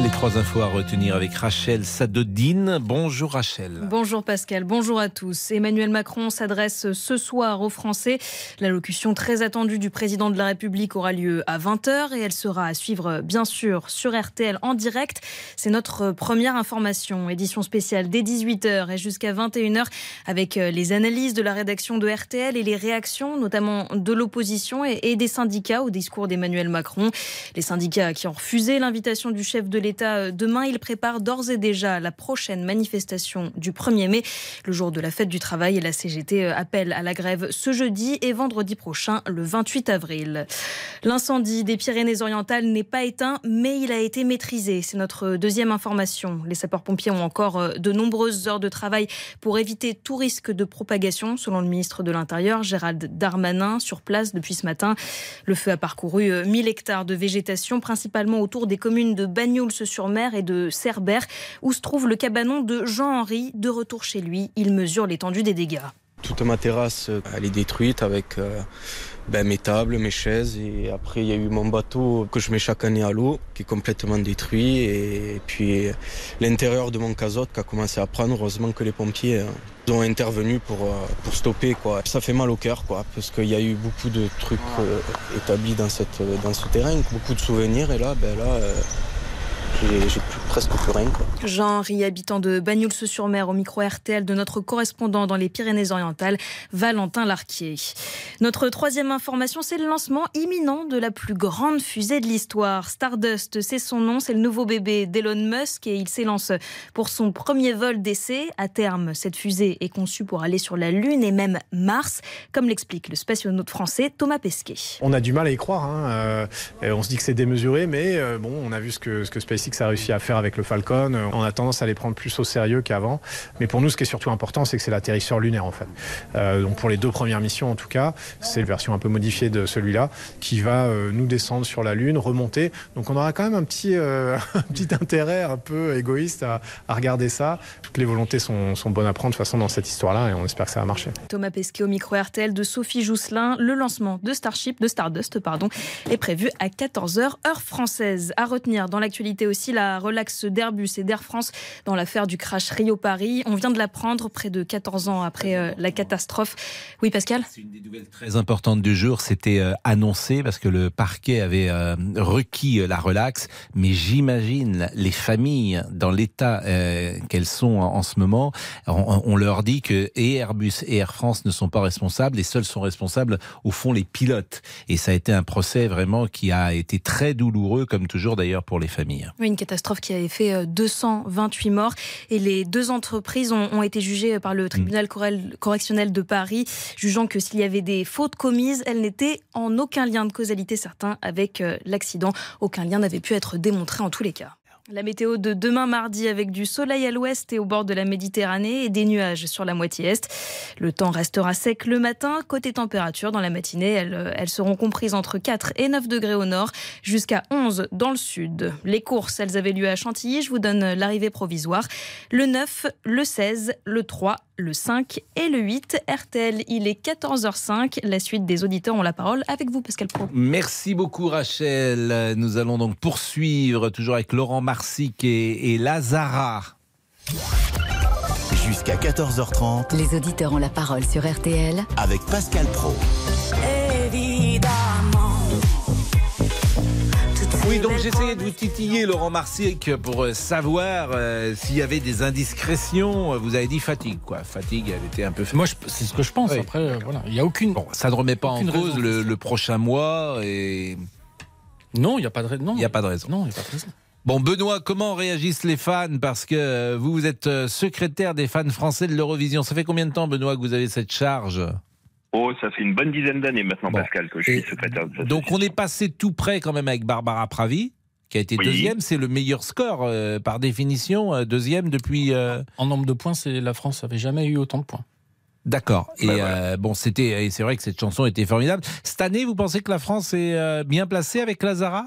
Les trois infos à retenir avec Rachel Sadodine. Bonjour Rachel. Bonjour Pascal, bonjour à tous. Emmanuel Macron s'adresse ce soir aux Français. L'allocution très attendue du président de la République aura lieu à 20h et elle sera à suivre bien sûr sur RTL en direct. C'est notre première information, édition spéciale dès 18h et jusqu'à 21h avec euh, les analyses de la rédaction de RTL et les réactions notamment de l'opposition et et des syndicats au discours d'Emmanuel Macron. Les syndicats qui ont refusé l'invitation du chef de l'État euh, demain, ils préparent d'ores et déjà la prochaine manifestation du 1er mai, le jour de la fête du travail. Et la CGT euh, appelle à la grève ce jeudi et vendredi prochain, le 28 avril. L'incendie des Pyrénées-Orientales n'est pas éteint, mais il a été maîtrisé. C'est notre deuxième information. Les sapeurs-pompiers ont encore euh, de nombreuses heures de travail pour éviter tout risque de propagation, selon le ministre de l'Intérieur, Gérald Darmanin, sur place depuis ce matin. Le feu a parcouru euh, 1000 hectares de végétation, principalement autour des communes de Bagnouls-sur-Mer et de Cerbère, où se trouve le cabanon de Jean-Henri. De retour chez lui, il mesure l'étendue des dégâts. Toute ma terrasse, euh, elle est détruite avec euh, ben, mes tables, mes chaises. Et après, il y a eu mon bateau que je mets chaque année à l'eau, qui est complètement détruit. Et puis, euh, l'intérieur de mon casotte qui a commencé à prendre. Heureusement que les pompiers euh, ont intervenu pour, stopper. Ça fait mal au cœur, parce qu'il y a eu beaucoup de trucs établis dans, ce terrain, beaucoup de souvenirs. Et là, ben, là j'ai presque plus rien. Quoi. Jean-Henri, habitant de Bagnouls-sur-Mer, au micro RTL de notre correspondant dans les Pyrénées-Orientales, Valentin Larquier. Notre troisième information, c'est le lancement imminent de la plus grande fusée de l'histoire. Stardust, c'est son nom, c'est le nouveau bébé d'Elon Musk et il s'élance pour son premier vol d'essai. À terme, cette fusée est conçue pour aller sur la Lune et même Mars, comme l'explique le spationaute français Thomas Pesquet. On a du mal à y croire. hein. Euh, on se dit que c'est démesuré, mais euh, bon, on a vu ce que, ce que SpaceX a réussi à faire avec le Falcon. On a tendance à les prendre plus au sérieux qu'avant. Mais pour nous, ce qui est surtout important, c'est que c'est l'atterrisseur lunaire, en fait. Euh, donc pour les deux premières missions, en tout cas, c'est une version un peu modifiée de celui-là qui va euh, nous descendre sur la Lune, remonter. Donc on aura quand même un petit, euh, petit intérêt un peu égoïste à, regarder ça. Toutes les volontés sont, sont bonnes à prendre de toute façon dans cette histoire-là et on espère que ça va marcher. Thomas Pesquet au micro RTL de Sophie Jousselin. Le lancement de Starship, de Stardust, pardon, est prévu à 14h heure française. À retenir dans l'actualité aussi la relaxe d'Airbus et d'Air France dans l'affaire du crash Rio-Paris. On vient de l'apprendre près de 14 ans après euh, la catastrophe. Oui, Pascal? Très importante du jour, c'était euh, annoncé parce que le parquet avait euh, requis la relaxe, mais j'imagine les familles dans l'état qu'elles sont en, en ce moment, on, on leur dit que et Airbus et Air France ne sont pas responsables, les seuls sont responsables au fond les pilotes. Et ça a été un procès vraiment qui a été très douloureux, comme toujours d'ailleurs pour les familles. Oui, une catastrophe qui avait fait euh, 228 morts et les deux entreprises ont, ont été jugées par le tribunal correl- correctionnel de Paris, jugeant que s'il y avait des fautes commises, elles n'étaient en aucun lien de causalité certain avec euh, l'accident. Aucun lien n'avait pu être démontré en tous les cas. La météo de demain mardi avec du soleil à l'ouest et au bord de la Méditerranée et des nuages sur la moitié est. Le temps restera sec le matin. Côté température, dans la matinée, elles, euh, seront comprises entre 4 et 9 degrés au nord, jusqu'à 11 dans le sud. Les courses, elles avaient lieu à Chantilly. Je vous donne l'arrivée provisoire. Le 9, le 16, le 3, le 5 et le 8. RTL, il est 14h05. La suite des auditeurs ont la parole avec vous, Pascal Pro. Merci beaucoup Rachel. Nous allons donc poursuivre toujours avec Laurent Marsic et, et Lazara. Jusqu'à 14h30 Les auditeurs ont la parole sur RTL avec Pascal Pro. Évidemment. Oui, donc j'essayais de vous titiller Laurent Marsic pour euh, savoir euh, s'il y avait des indiscrétions. Vous avez dit fatigue, quoi. Fatigue, elle était un peu. Moi, c'est ce que je pense. Oui. Après, euh, voilà, il y a aucune. Bon, ça ne remet pas en cause le, le prochain mois et. Non, il n'y a pas de raison. Il n'y a pas de raison. Non, il n'y a pas de raison. Bon, Benoît, comment réagissent les fans? Parce que vous, vous êtes secrétaire des fans français de l'Eurovision. Ça fait combien de temps, Benoît, que vous avez cette charge? Oh, ça fait une bonne dizaine d'années maintenant, Pascal, que je suis secrétaire de Donc, on est passé tout près quand même avec Barbara Pravi, qui a été Oui. deuxième. C'est le meilleur score, euh, par définition, euh, deuxième depuis. euh, En nombre de points, c'est la France n'avait jamais eu autant de points. D'accord. Et Bah, euh, bon, c'était, et c'est vrai que cette chanson était formidable. Cette année, vous pensez que la France est euh, bien placée avec Lazara?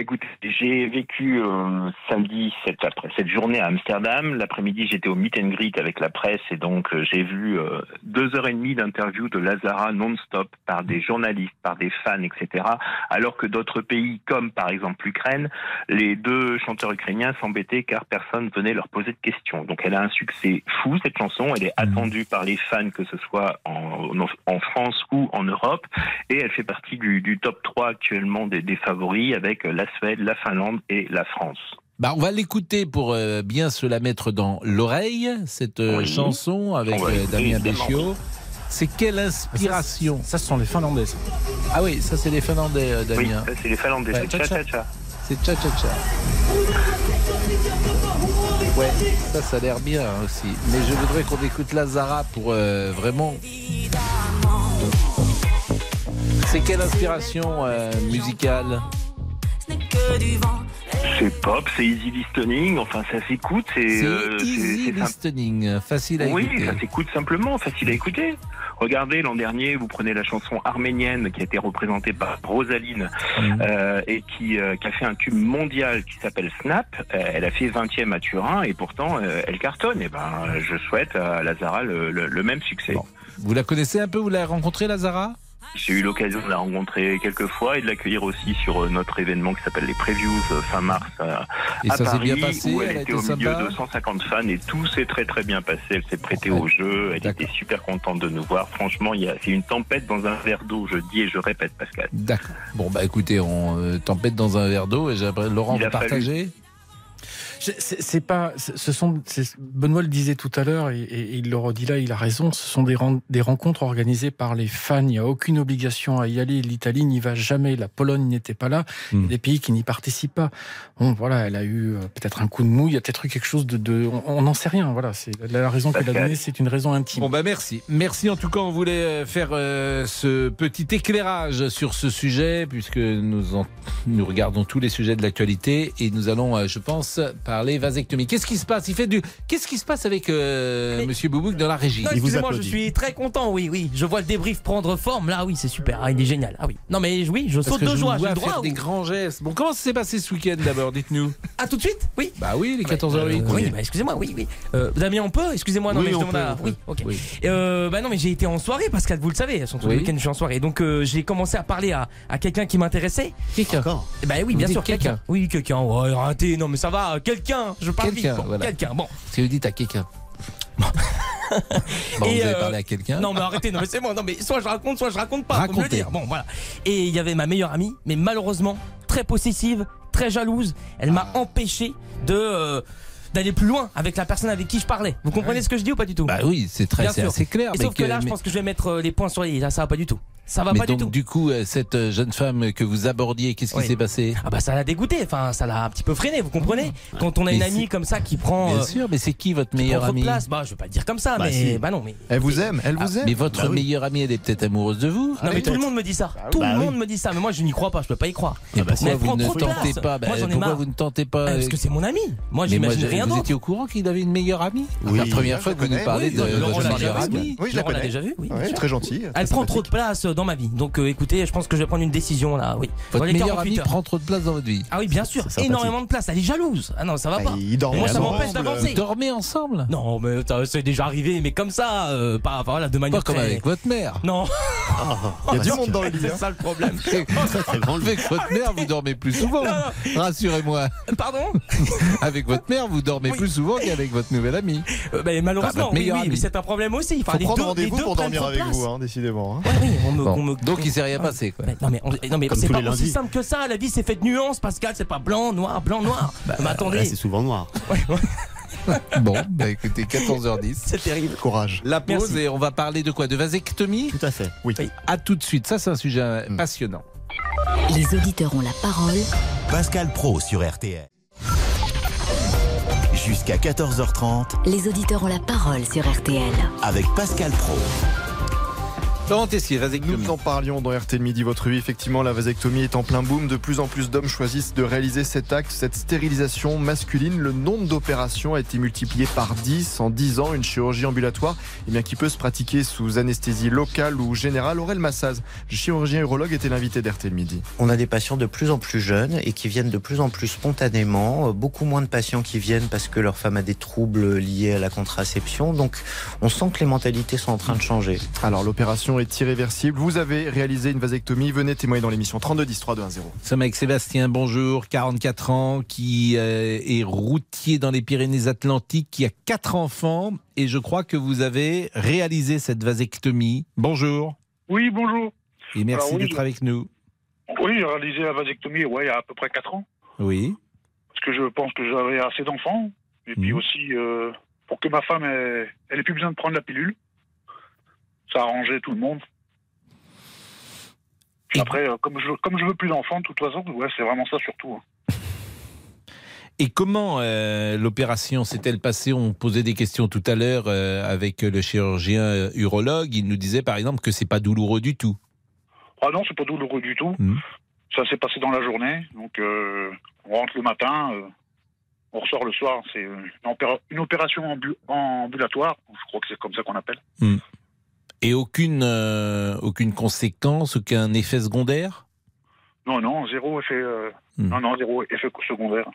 Écoutez, j'ai vécu euh, samedi cette, après, cette journée à Amsterdam. L'après-midi, j'étais au meet and greet avec la presse et donc euh, j'ai vu euh, deux heures et demie d'interviews de Lazara non-stop par des journalistes, par des fans, etc. Alors que d'autres pays, comme par exemple l'Ukraine, les deux chanteurs ukrainiens s'embêtaient car personne venait leur poser de questions. Donc elle a un succès fou cette chanson. Elle est attendue par les fans, que ce soit en, en France ou en Europe, et elle fait partie du, du top 3 actuellement des, des favoris avec la Suède, la Finlande et la France. Bah, on va l'écouter pour euh, bien se la mettre dans l'oreille, cette euh, Oui. chanson avec euh, Damien. Béchiot. C'est quelle inspiration? Ça, ce sont les Finlandais. ça. Ah oui, ça c'est les Finlandais, euh, Oui, Damien. ça, c'est les Finlandais, Ouais, c'est cha-cha. cha-cha-cha. C'est. Ouais, ça, ça a l'air bien hein, aussi. Mais je voudrais qu'on écoute Lazara pour euh, vraiment. C'est quelle inspiration euh, musicale? C'est pop, c'est easy listening, enfin ça s'écoute, c'est euh, easy listening, facile à Oui, écouter. ça s'écoute simplement, facile à écouter. Regardez, l'an dernier, vous prenez la chanson arménienne qui a été représentée par Rosaline Mhm. euh, et qui, euh, qui a fait un tube mondial qui s'appelle Snap. Euh, elle a fait 20e à Turin et pourtant euh, elle cartonne. Et ben, je souhaite à Lazara le, le- le même succès. Vous la connaissez un peu Vous l'avez rencontrée, Lazara? J'ai eu l'occasion de la rencontrer quelques fois et de l'accueillir aussi sur euh, notre événement qui s'appelle les Previews euh, fin mars euh, Et à ça s'est Paris, bien passé, où elle elle, était au milieu sympa de 150 fans et tout s'est très très bien passé. Elle s'est prêtée au jeu, elle était super contente de nous voir. Franchement, il y a- c'est une tempête dans un verre d'eau, je dis et je répète, Pascal. D'accord. Bon, bah écoutez, on euh, tempête dans un verre d'eau et Laurent vous a fallu- C'est pas, ce sont, Benoît le disait tout à l'heure et, et- il le redit là, il a raison. Ce sont des, des rencontres organisées par les fans. Il n'y a aucune obligation à y aller. L'Italie n'y va jamais. La Pologne n'était pas là. Il y a des pays qui n'y participent pas. Bon, voilà, elle a eu euh, peut-être un coup de mou. Il y a peut-être eu quelque chose de, de on- n'en sait rien. Voilà, c'est la raison qu'elle a donnée, c'est une raison intime. Bon bah merci. Merci en tout cas, on voulait euh, faire euh, ce petit éclairage sur ce sujet puisque nous, en- nous regardons tous les sujets de l'actualité et nous allons, euh, je pense, parler vasectomie. Qu'est-ce qui se passe? Il fait du. Qu'est-ce qui se passe avec euh, Monsieur Boubouk dans la régie? Non, excusez-moi, je suis très content, oui, oui. Je vois le débrief prendre forme, là, oui, c'est super, ah, il est génial. Ah oui. Non, mais oui, je Parce saute que de je joie, j'ai vois le droit. faire des grands gestes. Bon, comment ça s'est passé ce week-end d'abord Dites-nous? Ah, tout de suite? Oui. Bah oui, les 14h08. Oui, bah, excusez-moi, oui, oui. Euh, Damien, on peut? Excusez-moi, non, Oui, mais je on demande peut, à- on peut. Oui, ok. Oui. Euh, bah non, mais j'ai été en soirée, Pascal, vous le savez. Son Oui. week-end, je suis en soirée. Donc, euh, j'ai commencé à parler à, à quelqu'un qui m'intéressait. Quelqu'un Bah oui, bien sûr, quelqu'un. quelqu'un. Oui, quelqu'un. Ouais, arrêtez, non, mais ça va, quelqu'un. Je parle vite. Quelqu'un, Bon, voilà. Quelqu'un, bon. Si vous dites à quelqu'un. Bon, Et, vous avez euh, parlé à quelqu'un. Non, mais arrêtez, non, mais c'est bon. Non, mais soit je raconte, soit je raconte pas. Faut me le Racontez. dire. Bon, voilà. Et il y avait ma meilleure amie, mais malheureusement, très possessive, très jalouse. Elle m'a Ah. empêché de. euh, D'aller plus loin avec la personne avec qui je parlais. Vous comprenez ce que je dis ou pas du tout? Bah oui, c'est très, c'est clair. Et mais sauf que là, je pense que je vais mettre euh, les points sur les i. Là, ça va pas du tout. Ça va Mais pas donc, du tout. du coup, euh, cette euh, jeune femme que vous abordiez, qu'est-ce qui Oui. s'est passé Ah bah ça l'a dégoûté, enfin ça l'a un petit peu freiné, vous comprenez? Quand on a une amie comme ça qui prend Bien euh, sûr, mais c'est qui votre meilleure trop de amie? place, bah je veux pas le dire comme ça, Bah, mais si. bah non mais Elle vous aime, elle vous Ah, aime. Mais votre Bah oui. meilleure amie, elle est peut-être amoureuse de vous non mais tout le monde me dit ça. Tout Bah le oui. monde me dit ça, mais moi je n'y crois pas, je peux pas y croire. Et Mais pourquoi elle vous prend ne trop de tentez place. pas Moi j'en ai Pourquoi marre. vous ne tentez pas Ah, Parce que c'est mon ami. Moi j'imagine rien vous d'autre. étiez au courant qu'il avait une meilleure amie? La première fois que vous nous parlez de votre meilleure amie. Oui, je la connais. déjà vu, oui. Ouais, bien sûr. très gentille. Elle prend trop de place dans ma vie. Donc euh, écoutez, je pense que je vais prendre une décision là, oui. Dans Votre les meilleure 48 amie heures. prend trop de place dans votre vie. Ah oui, bien sûr, C'est sympathique. énormément de place. Elle est jalouse. Ah non, ça va Bah, pas. ils dorment Et moi, ça ensemble. m'empêche Vous d'avancer. dormez ensemble? Non, mais ça, c'est déjà arrivé, mais comme ça, euh, pas enfin, voilà, de manière Pas comme très- avec votre mère. Non, Il y a du monde dans le lit. c'est hein. ça le problème. Avec votre mère, vous dormez plus souvent. Rassurez-moi. Pardon? Avec votre mère, vous dormez Oui. plus souvent qu'avec votre nouvelle amie. Euh, bah, Ah, Malheureusement, votre oui, mais c'est un problème aussi. Enfin, Faut les prendre deux- les rendez-vous deux pour prennent dormir avec place. vous, hein, décidément. hein. Ouais, oui, on me- Bon. on me- Donc il s'est rien passé quoi. Mais non mais, on- non, mais c'est pas aussi simple que ça. La vie c'est fait de nuances, Pascal. C'est pas blanc, noir, blanc, noir. mais Là, attendez, c'est souvent noir. Bon, bah écoutez, 14h10. c'est terrible. Courage. La pause Merci. et on va parler de quoi? De vasectomie? Tout à fait. Oui. À tout de suite. Ça, c'est un sujet Mm. passionnant. Les auditeurs ont la parole. Pascal Pro sur RTL. Jusqu'à 14h30 Les auditeurs ont la parole sur RTL. avec Pascal Pro. Laurent Tessier, vasectomie. Nous en parlions dans RTL Midi Votre Vie. Effectivement, la vasectomie est en plein boom. De plus en plus d'hommes choisissent de réaliser cet acte, cette stérilisation masculine. Le nombre d'opérations a été multiplié par 10 en 10 ans. Une chirurgie ambulatoire eh bien, qui peut se pratiquer sous anesthésie locale ou générale. Aurel Massaz, chirurgien urologue, était l'invité d'RTL Midi. On a des patients de plus en plus jeunes et qui viennent de plus en plus spontanément. Euh, Beaucoup moins de patients qui viennent parce que leur femme a des troubles liés à la contraception. Donc, on sent que les mentalités sont en train de changer. Alors, l'opération est irréversible. Vous avez réalisé une vasectomie. Venez témoigner dans l'émission 32 10 3 2 1 0. Nous sommes avec Sébastien, bonjour, 44 ans, qui euh, est routier dans les Pyrénées-Atlantiques, qui a quatre enfants, et je crois que vous avez réalisé cette vasectomie. Bonjour, Oui, bonjour. et merci oui, d'être je- avec nous. Oui, j'ai réalisé la vasectomie ouais, il y a à peu près 4 ans. Oui, Parce que je pense que j'avais assez d'enfants. Et puis Mhm. aussi, euh, pour que ma femme, elle, elle ait plus besoin de prendre la pilule. Ça arrangeait tout le monde. Et- après, euh, comme je, comme je veux plus d'enfants, de toute façon, ouais, c'est vraiment ça surtout. hein. et comment euh, l'opération s'est-elle passée? On posait des questions tout à l'heure euh, avec le chirurgien urologue, il nous disait par exemple que c'est pas douloureux du tout. Ah non, c'est pas douloureux du tout. Mhm. Ça s'est passé dans la journée. Donc, on rentre le matin, on ressort le soir. C'est une, opéra- une opération ambu- ambulatoire. Je crois que c'est comme ça qu'on appelle. Et aucune, euh, aucune conséquence, aucun effet secondaire? Non, non, zéro effet. euh, Mhm. Non, non, zéro effet secondaire.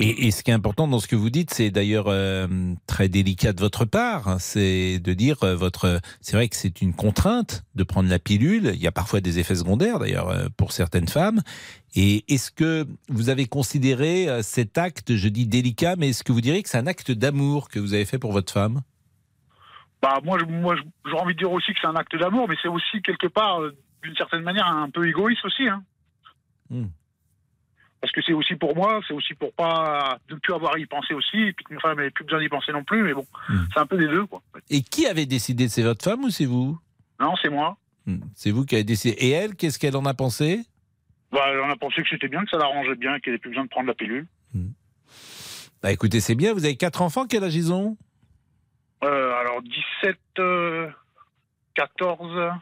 Et, et ce qui est important dans ce que vous dites, c'est d'ailleurs euh, très délicat de votre part, hein, c'est de dire euh, votre. C'est vrai que c'est une contrainte de prendre la pilule. Il y a parfois des effets secondaires d'ailleurs euh, pour certaines femmes. Et est-ce que vous avez considéré cet acte, je dis délicat, mais est-ce que vous diriez que c'est un acte d'amour que vous avez fait pour votre femme? Bah, moi, je- moi, j'ai envie de dire aussi que c'est un acte d'amour, mais c'est aussi quelque part, euh, d'une certaine manière, un peu égoïste aussi. Hein. Hmm. Parce que c'est aussi pour moi, c'est aussi pour pas ne plus avoir à y penser aussi, et puis que ma femme n'avait plus besoin d'y penser non plus. Mais bon, Hmm. c'est un peu des deux, quoi. Et qui avait décidé C'est votre femme ou c'est vous? Non, c'est moi. Hmm, C'est vous qui avez décidé. Et elle, qu'est-ce qu'elle en a pensé? Bah, on a pensé que c'était bien, que ça l'arrangeait bien, qu'elle n'ait plus besoin de prendre la pilule. Bah écoutez, c'est bien. Vous avez quatre enfants. Quel âge ils ont? Euh, alors, 17, euh, 14,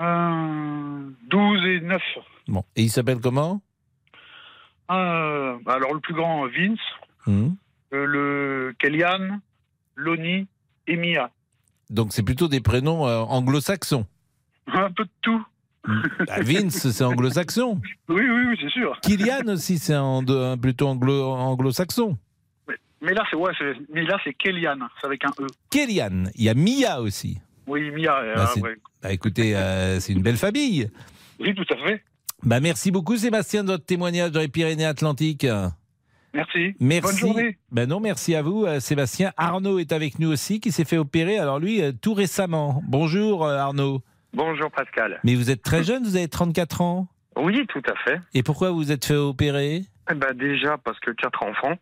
euh, 12 et 9. Bon. Et ils s'appellent comment? Euh, alors, le plus grand, Vince, Hmm. euh, le Kellyanne, Lonnie et Mia. Donc c'est plutôt des prénoms euh, anglo-saxons. Un peu de tout. Bah, Vince, c'est anglo-saxon. Oui, oui, oui, c'est sûr. Kylian aussi, c'est plutôt anglo- anglo-saxon. Mais là, c'est ouais, c'est- mais là, c'est Kellyanne, c'est avec un E. Kellyanne, il y a Mia aussi. Oui, Mia. euh, Bah, ah, ouais. Bah, écoutez, euh, c'est une belle famille. Oui, tout à fait. Bah, merci beaucoup Sébastien de votre témoignage dans les Pyrénées-Atlantiques. Merci. Merci. Bonne journée. Ben non, merci à vous, euh, Sébastien. Arnaud est avec nous aussi, qui s'est fait opérer. Alors lui, euh, tout récemment. Bonjour Arnaud. Bonjour Pascal. Mais vous êtes très jeune, vous avez 34 ans. Oui, tout à fait. Et pourquoi vous vous êtes fait opérer? Eh ben déjà parce que quatre enfants.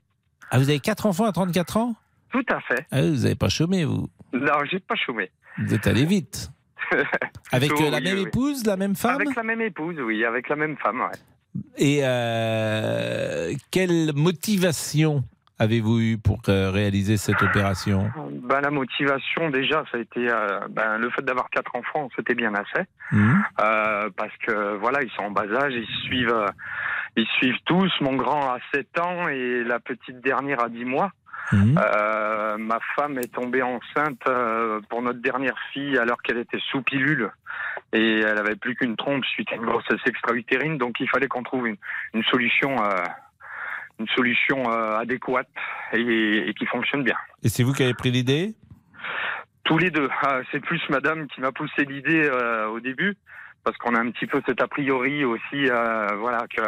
Ah, vous avez quatre enfants à 34 ans? Tout à fait. Ah, vous n'avez pas chômé, vous? Non, j'ai pas chômé. Vous êtes allé vite. Avec euh, la oui, même oui. épouse, la même femme? Avec la même épouse, oui, avec la même femme, ouais. Et euh, quelle motivation avez-vous eu pour euh, réaliser cette opération? Ben, la motivation, déjà, ça a été euh, ben, le fait d'avoir quatre enfants, c'était bien assez. Euh, parce que voilà, ils sont en bas âge, ils suivent, ils suivent tous. Mon grand a 7 ans et la petite dernière a 10 mois. Mhm. Euh, ma femme est tombée enceinte euh, pour notre dernière fille alors qu'elle était sous pilule et elle avait plus qu'une trompe suite à une grossesse extra-utérine. Donc il fallait qu'on trouve une, une solution, euh, une solution euh, adéquate et, et qui fonctionne bien. Et c'est vous qui avez pris l'idée? Tous les deux. Ah, c'est plus madame qui m'a poussé l'idée au début, parce qu'on a un petit peu cet a priori aussi, euh, voilà, que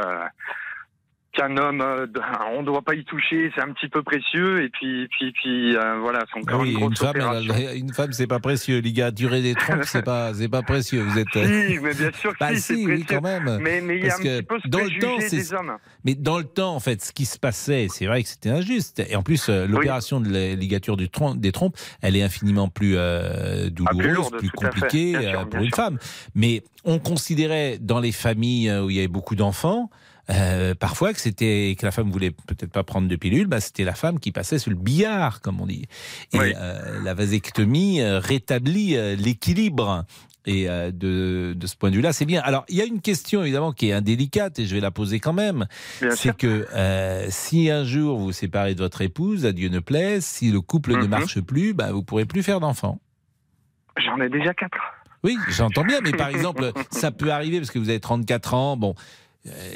qu'un homme, euh, on ne doit pas y toucher, c'est un petit peu précieux, et puis, puis, puis euh, voilà, c'est encore Ah oui, une une femme, elle opération. une femme, c'est pas précieux. Les gars, durée des trompes, c'est pas, c'est pas précieux. Vous êtes. Si, mais bien sûr que Bah si, c'est oui, précieux. quand même. Mais, mais il y a un petit peu ce dans le temps, c'est- des hommes. Mais dans le temps, en fait, ce qui se passait, c'est vrai que c'était injuste. Et en plus, euh, l'opération de la ligature du trom- des trompes, elle est infiniment plus euh, douloureuse, plus compliquée sûr, pour une sûr. femme. Mais on considérait dans les familles où il y avait beaucoup d'enfants. Euh, parfois que c'était que la femme voulait peut-être pas prendre de pilule, bah c'était la femme qui passait sur le billard, comme on dit. Et euh, la vasectomie euh, rétablit euh, l'équilibre. Et euh, de, de ce point de vue-là, c'est bien. Alors, il y a une question évidemment qui est indélicate et je vais la poser quand même. C'est que euh, si un jour vous vous séparez de votre épouse, à Dieu ne plaise, si le couple ne Mhm. marche plus, bah, vous pourrez plus faire d'enfants. J'en ai déjà quatre. Oui, j'entends bien, mais par exemple, ça peut arriver parce que vous avez 34 ans. Bon,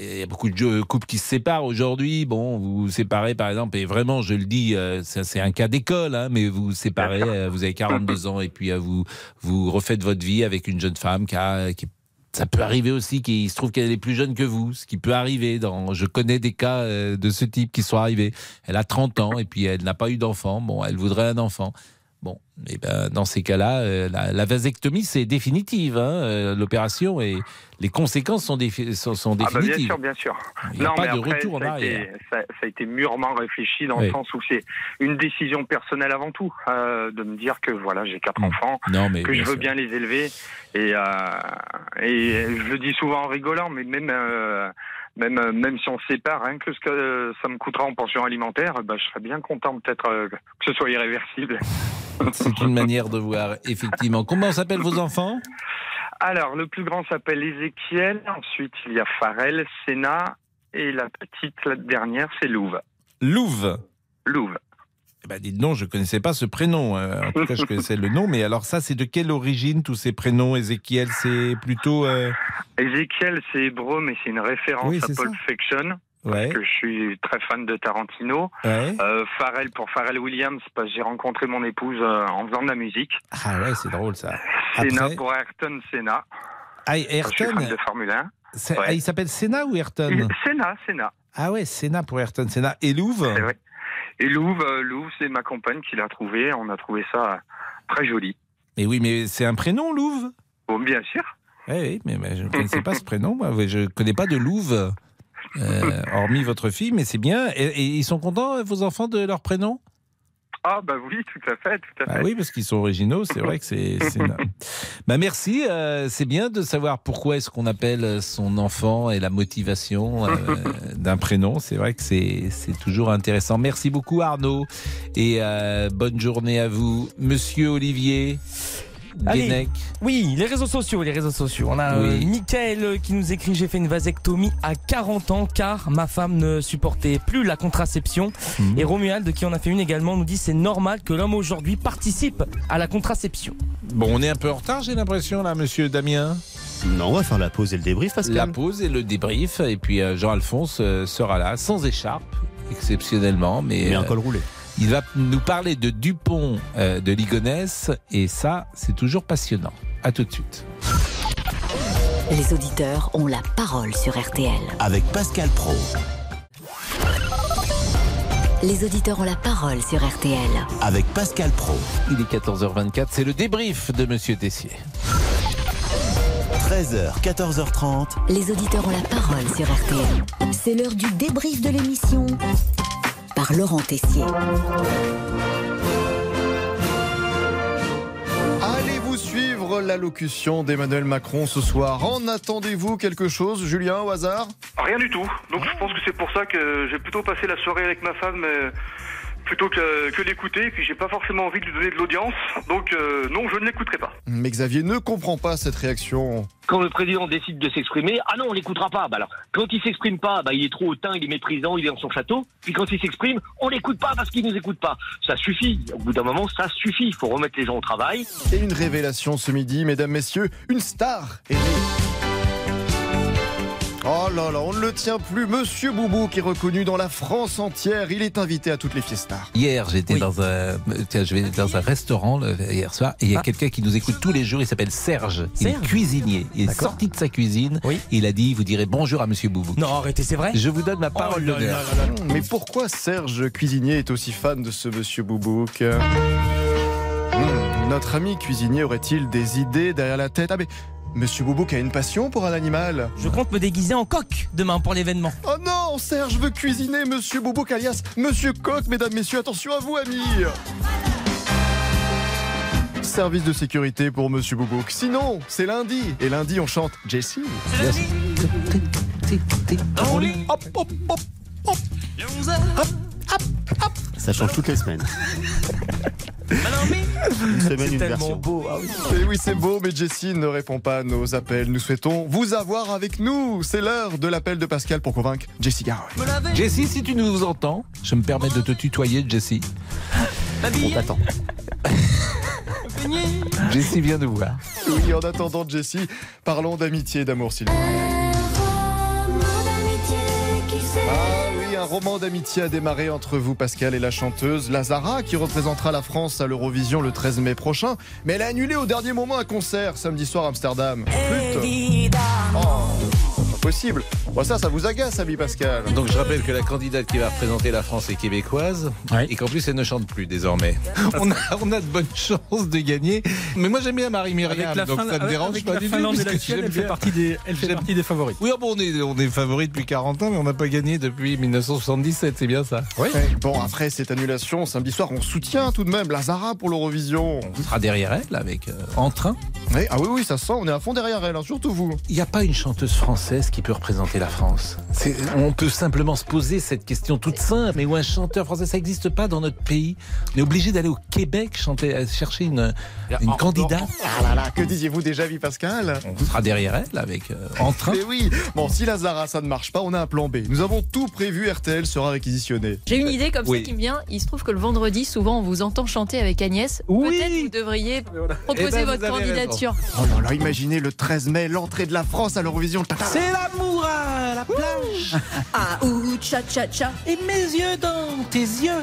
il y a beaucoup de couples qui se séparent aujourd'hui. Bon, vous vous séparez par exemple, et vraiment, je le dis, euh, c'est un cas d'école, hein, mais vous vous séparez, euh, vous avez 42 ans, et puis euh, vous, vous refaites votre vie avec une jeune femme qui a. Qui, ça peut arriver aussi qu'il se trouve qu'elle est plus jeune que vous, ce qui peut arriver. Dans, je connais des cas de ce type qui sont arrivés. Elle a 30 ans et puis elle n'a pas eu d'enfant. Bon, elle voudrait un enfant. Bon, et ben dans ces cas-là, euh, la, la vasectomie c'est définitive, hein, euh, l'opération et les conséquences sont, défi- sont, sont Ah bah bien définitives. sûr, bien sûr. Il n'y a non, pas mais de après, retour en ça a, été, arrière. ça, ça a été mûrement réfléchi dans Oui. le sens où c'est une décision personnelle avant tout, euh, de me dire que voilà, j'ai quatre enfants, Mm. Non, mais que je veux sûr. bien les élever, et, et je le dis souvent en rigolant, mais même même euh, même si on sépare, rien que ce que ça me coûtera en pension alimentaire, bah, je serais bien content peut-être euh, que ce soit irréversible. C'est une manière de voir, effectivement. Comment s'appellent vos enfants? Alors, le plus grand s'appelle Ézéchiel, ensuite il y a Farel, Sénat, et la petite, la dernière, c'est Louve. Louve. Louve. Ben, dites non, je connaissais pas ce prénom. euh, En tout cas, je connaissais le nom. Mais alors ça, c'est de quelle origine tous ces prénoms? Ézéchiel, c'est plutôt. euh, Ézéchiel, c'est hébreu, mais c'est une référence Oui, à Pulp. Fiction. Ouais. Parce que je suis très fan de Tarantino. Ouais. Euh, Pharrell pour Pharrell Williams, parce que j'ai rencontré mon épouse euh, en faisant de la musique. Ah ouais, c'est drôle ça. Senna Après- pour Ayrton Senna. Ah, Je suis Ayrton? fan de Formule 1. c'est- Ouais. ah, il s'appelle Senna ou Ayrton? Senna, Senna. Ah ouais, Senna pour Ayrton Senna. Et vrai. Et Louve, euh, Louve, c'est ma compagne qui l'a trouvé. On a trouvé ça très joli. Mais oui, mais c'est un prénom, Louve? Bon, bien sûr. Oui, oui, mais, mais je ne connaissais pas ce prénom. Moi, je ne connais pas de Louve, euh, hormis votre fille, mais c'est bien. Et, et ils sont contents, vos enfants, de leur prénom? Ah, bah oui, tout à fait, tout à fait. Ah oui, parce qu'ils sont originaux, c'est vrai que c'est. bah merci, euh, c'est bien de savoir pourquoi est-ce qu'on appelle son enfant et la motivation euh, d'un prénom. C'est vrai que c'est c'est toujours intéressant. Merci beaucoup Arnaud et euh, bonne journée à vous, Monsieur Olivier. Allez, oui, les réseaux sociaux, les réseaux sociaux. On a euh, Oui. Mickaël euh, qui nous écrit j'ai fait une vasectomie à 40 ans car ma femme ne supportait plus la contraception. Mhm. Et Romuald qui en a fait une également nous dit c'est normal que l'homme aujourd'hui participe à la contraception. Bon, on est un peu en retard, j'ai l'impression là, Monsieur Damien. Non, on va faire la pause et le débrief, Pascal. La pause et le débrief, et puis euh, Jean-Alphonse euh, sera là, sans écharpe, exceptionnellement, mais, Mais un euh, col roulé. Il va nous parler de Dupont euh, de Ligonnès, et ça, c'est toujours passionnant. À tout de suite. Les auditeurs ont la parole sur RTL. Avec Pascal Pro. Les auditeurs ont la parole sur RTL. Avec Pascal Pro. Il est 14h24, c'est le débrief de Monsieur Tessier. 13h, 14h30. Les auditeurs ont la parole sur RTL. C'est l'heure du débrief de l'émission par Laurent Tessier. Allez vous suivre suivre l'allocution d'Emmanuel Macron ce soir. En attendez-vous quelque chose, Julien, au hasard? Rien du tout. Donc je pense que c'est pour ça que j'ai plutôt passé la soirée avec ma femme euh, plutôt que, que l'écouter. Et puis j'ai pas forcément envie de lui donner de l'audience. Donc euh, non, je ne l'écouterai pas. Mais Xavier ne comprend pas cette réaction. Quand le président décide de s'exprimer, ah non, on l'écoutera pas. Bah alors, quand il s'exprime pas, bah il est trop hautain, il est méprisant, il est dans son château. Puis quand il s'exprime, on l'écoute pas parce qu'il nous écoute pas. Ça suffit. Au bout d'un moment, ça suffit. Il faut remettre les gens au travail. Et une révélation ce midi, mesdames, messieurs, une star est née. Oh là là, on ne le tient plus. Monsieur Boubou qui est reconnu dans la France entière. Il est invité à toutes les fiestas. Hier, j'étais dans un, tiens, je vais dans un restaurant le- hier soir et il y a Ah. quelqu'un qui nous écoute tous les jours. Il s'appelle Serge. Il est Serge cuisinier. Il est sorti de sa cuisine. Il a dit, vous direz bonjour à Monsieur Boubou. Non, arrêtez, c'est vrai Je vous donne ma parole Oh d'honneur. Mais pourquoi Serge Cuisinier est aussi fan de ce monsieur Boubouk Hmm, Notre ami cuisinier aurait-il des idées derrière la tête? Ah mais monsieur Boubouk a une passion pour un animal Je compte me déguiser en coq demain pour l'événement. Oh non, Serge veut cuisiner monsieur Boubouk alias monsieur Coq, mesdames, messieurs, attention à vous amis Service de sécurité pour monsieur Boubouk. Sinon, c'est lundi. Et lundi, on chante Jessie. Hop, hop, hop, hop. Ça change toutes les semaines. Une semaine, une version. beau. Ah Et oui, c'est beau, mais Jessie ne répond pas à nos appels. Nous souhaitons vous avoir avec nous. C'est l'heure de l'appel de Pascal pour convaincre Jessie Garonne. Jessie, si tu nous entends, je me permets de te tutoyer, Jessie. On t'attend. Jessie vient de voir. Oui, en attendant Jessie, parlons d'amitié et d'amour, s'il vous plaît. Ah oui, un roman d'amitié a démarré entre vous, Pascal, et la chanteuse Lazara, qui représentera la France à l'Eurovision le 13 mai prochain. Mais elle a annulé au dernier moment un concert samedi soir à Amsterdam. Flûte. Oh, possible. Bon, ça, ça vous agace, ami Pascal. Donc je rappelle que la candidate qui va représenter la France est québécoise et qu'en plus elle ne chante plus désormais. On a, on a de bonnes chances de gagner. Mais moi j'aime bien Marie-Myriam, Avec la, donc fin- ça me avec- dérange avec pas la du tout. Elle fait partie des, elle fait J'aime- partie des favoris. Oui, ah bon, on est, on est favori depuis 40 ans, mais on n'a pas gagné depuis 1977, c'est bien ça. Ouais. Bon, après cette annulation, samedi soir, on soutient tout de même Lazara pour l'Eurovision. On sera derrière elle avec euh, Entrain. Ouais, ah oui, oui, ça sent, on est à fond derrière elle, hein, surtout vous. Il n'y a pas une chanteuse française qui peut représenter la France. On peut simplement se poser cette question toute simple, mais où un chanteur français, ça n'existe pas dans notre pays. On est obligé d'aller au Québec chanter, euh, chercher une, une candidate. Ah là là, que disiez-vous déjà, vie Pascal? On sera derrière elle avec euh, Entrain. Eh oui, bon, si Lazara ça ne marche pas, on a un plan B. Nous avons tout prévu, RTL sera réquisitionné. J'ai une idée comme Oui. ça qui me vient. Il se trouve que le vendredi, souvent, on vous entend chanter avec Agnès. Peut-être vous devriez proposer Eh ben, vous votre candidature. Oh là là, imaginez le 13 mai, l'entrée de la France à l'Eurovision. C'est l'amour à la plage. Ah ou cha cha cha. Et mes yeux dans tes yeux.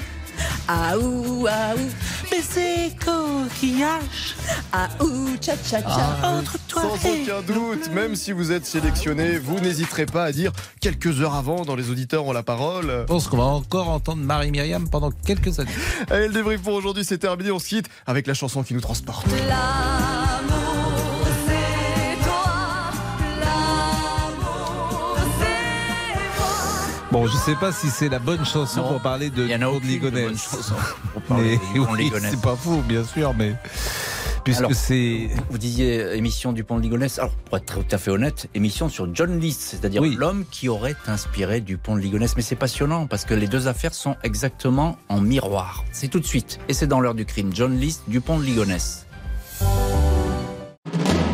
Ah ou ah ou. Baiser coquillage. Ah ou cha cha cha. Entre toi Sans et aucun doute, même si vous êtes sélectionné, vous n'hésiterez pas à dire quelques heures avant, dans les auditeurs ont la parole. Je pense qu'on va encore entendre Marie-Myriam pendant quelques années. Allez, le débrief pour aujourd'hui, c'est terminé. On se quitte avec la chanson qui nous transporte. L'amour, Bon, je sais pas si c'est la bonne chanson Non. pour parler de Il y en a Pont de aucune de Ligonnès. bonne chanson pour parler Mais oui, c'est pas faux, bien sûr, mais puisque c'est Vous disiez euh, émission du Pont de Ligonnès. Alors, pour être tout à fait honnête, émission sur John List, c'est-à-dire l'homme qui aurait inspiré du Pont de Ligonnès. Mais c'est passionnant parce que les deux affaires sont exactement en miroir. C'est tout de suite. Et c'est dans l'heure du crime. John List du Pont de Ligonnès.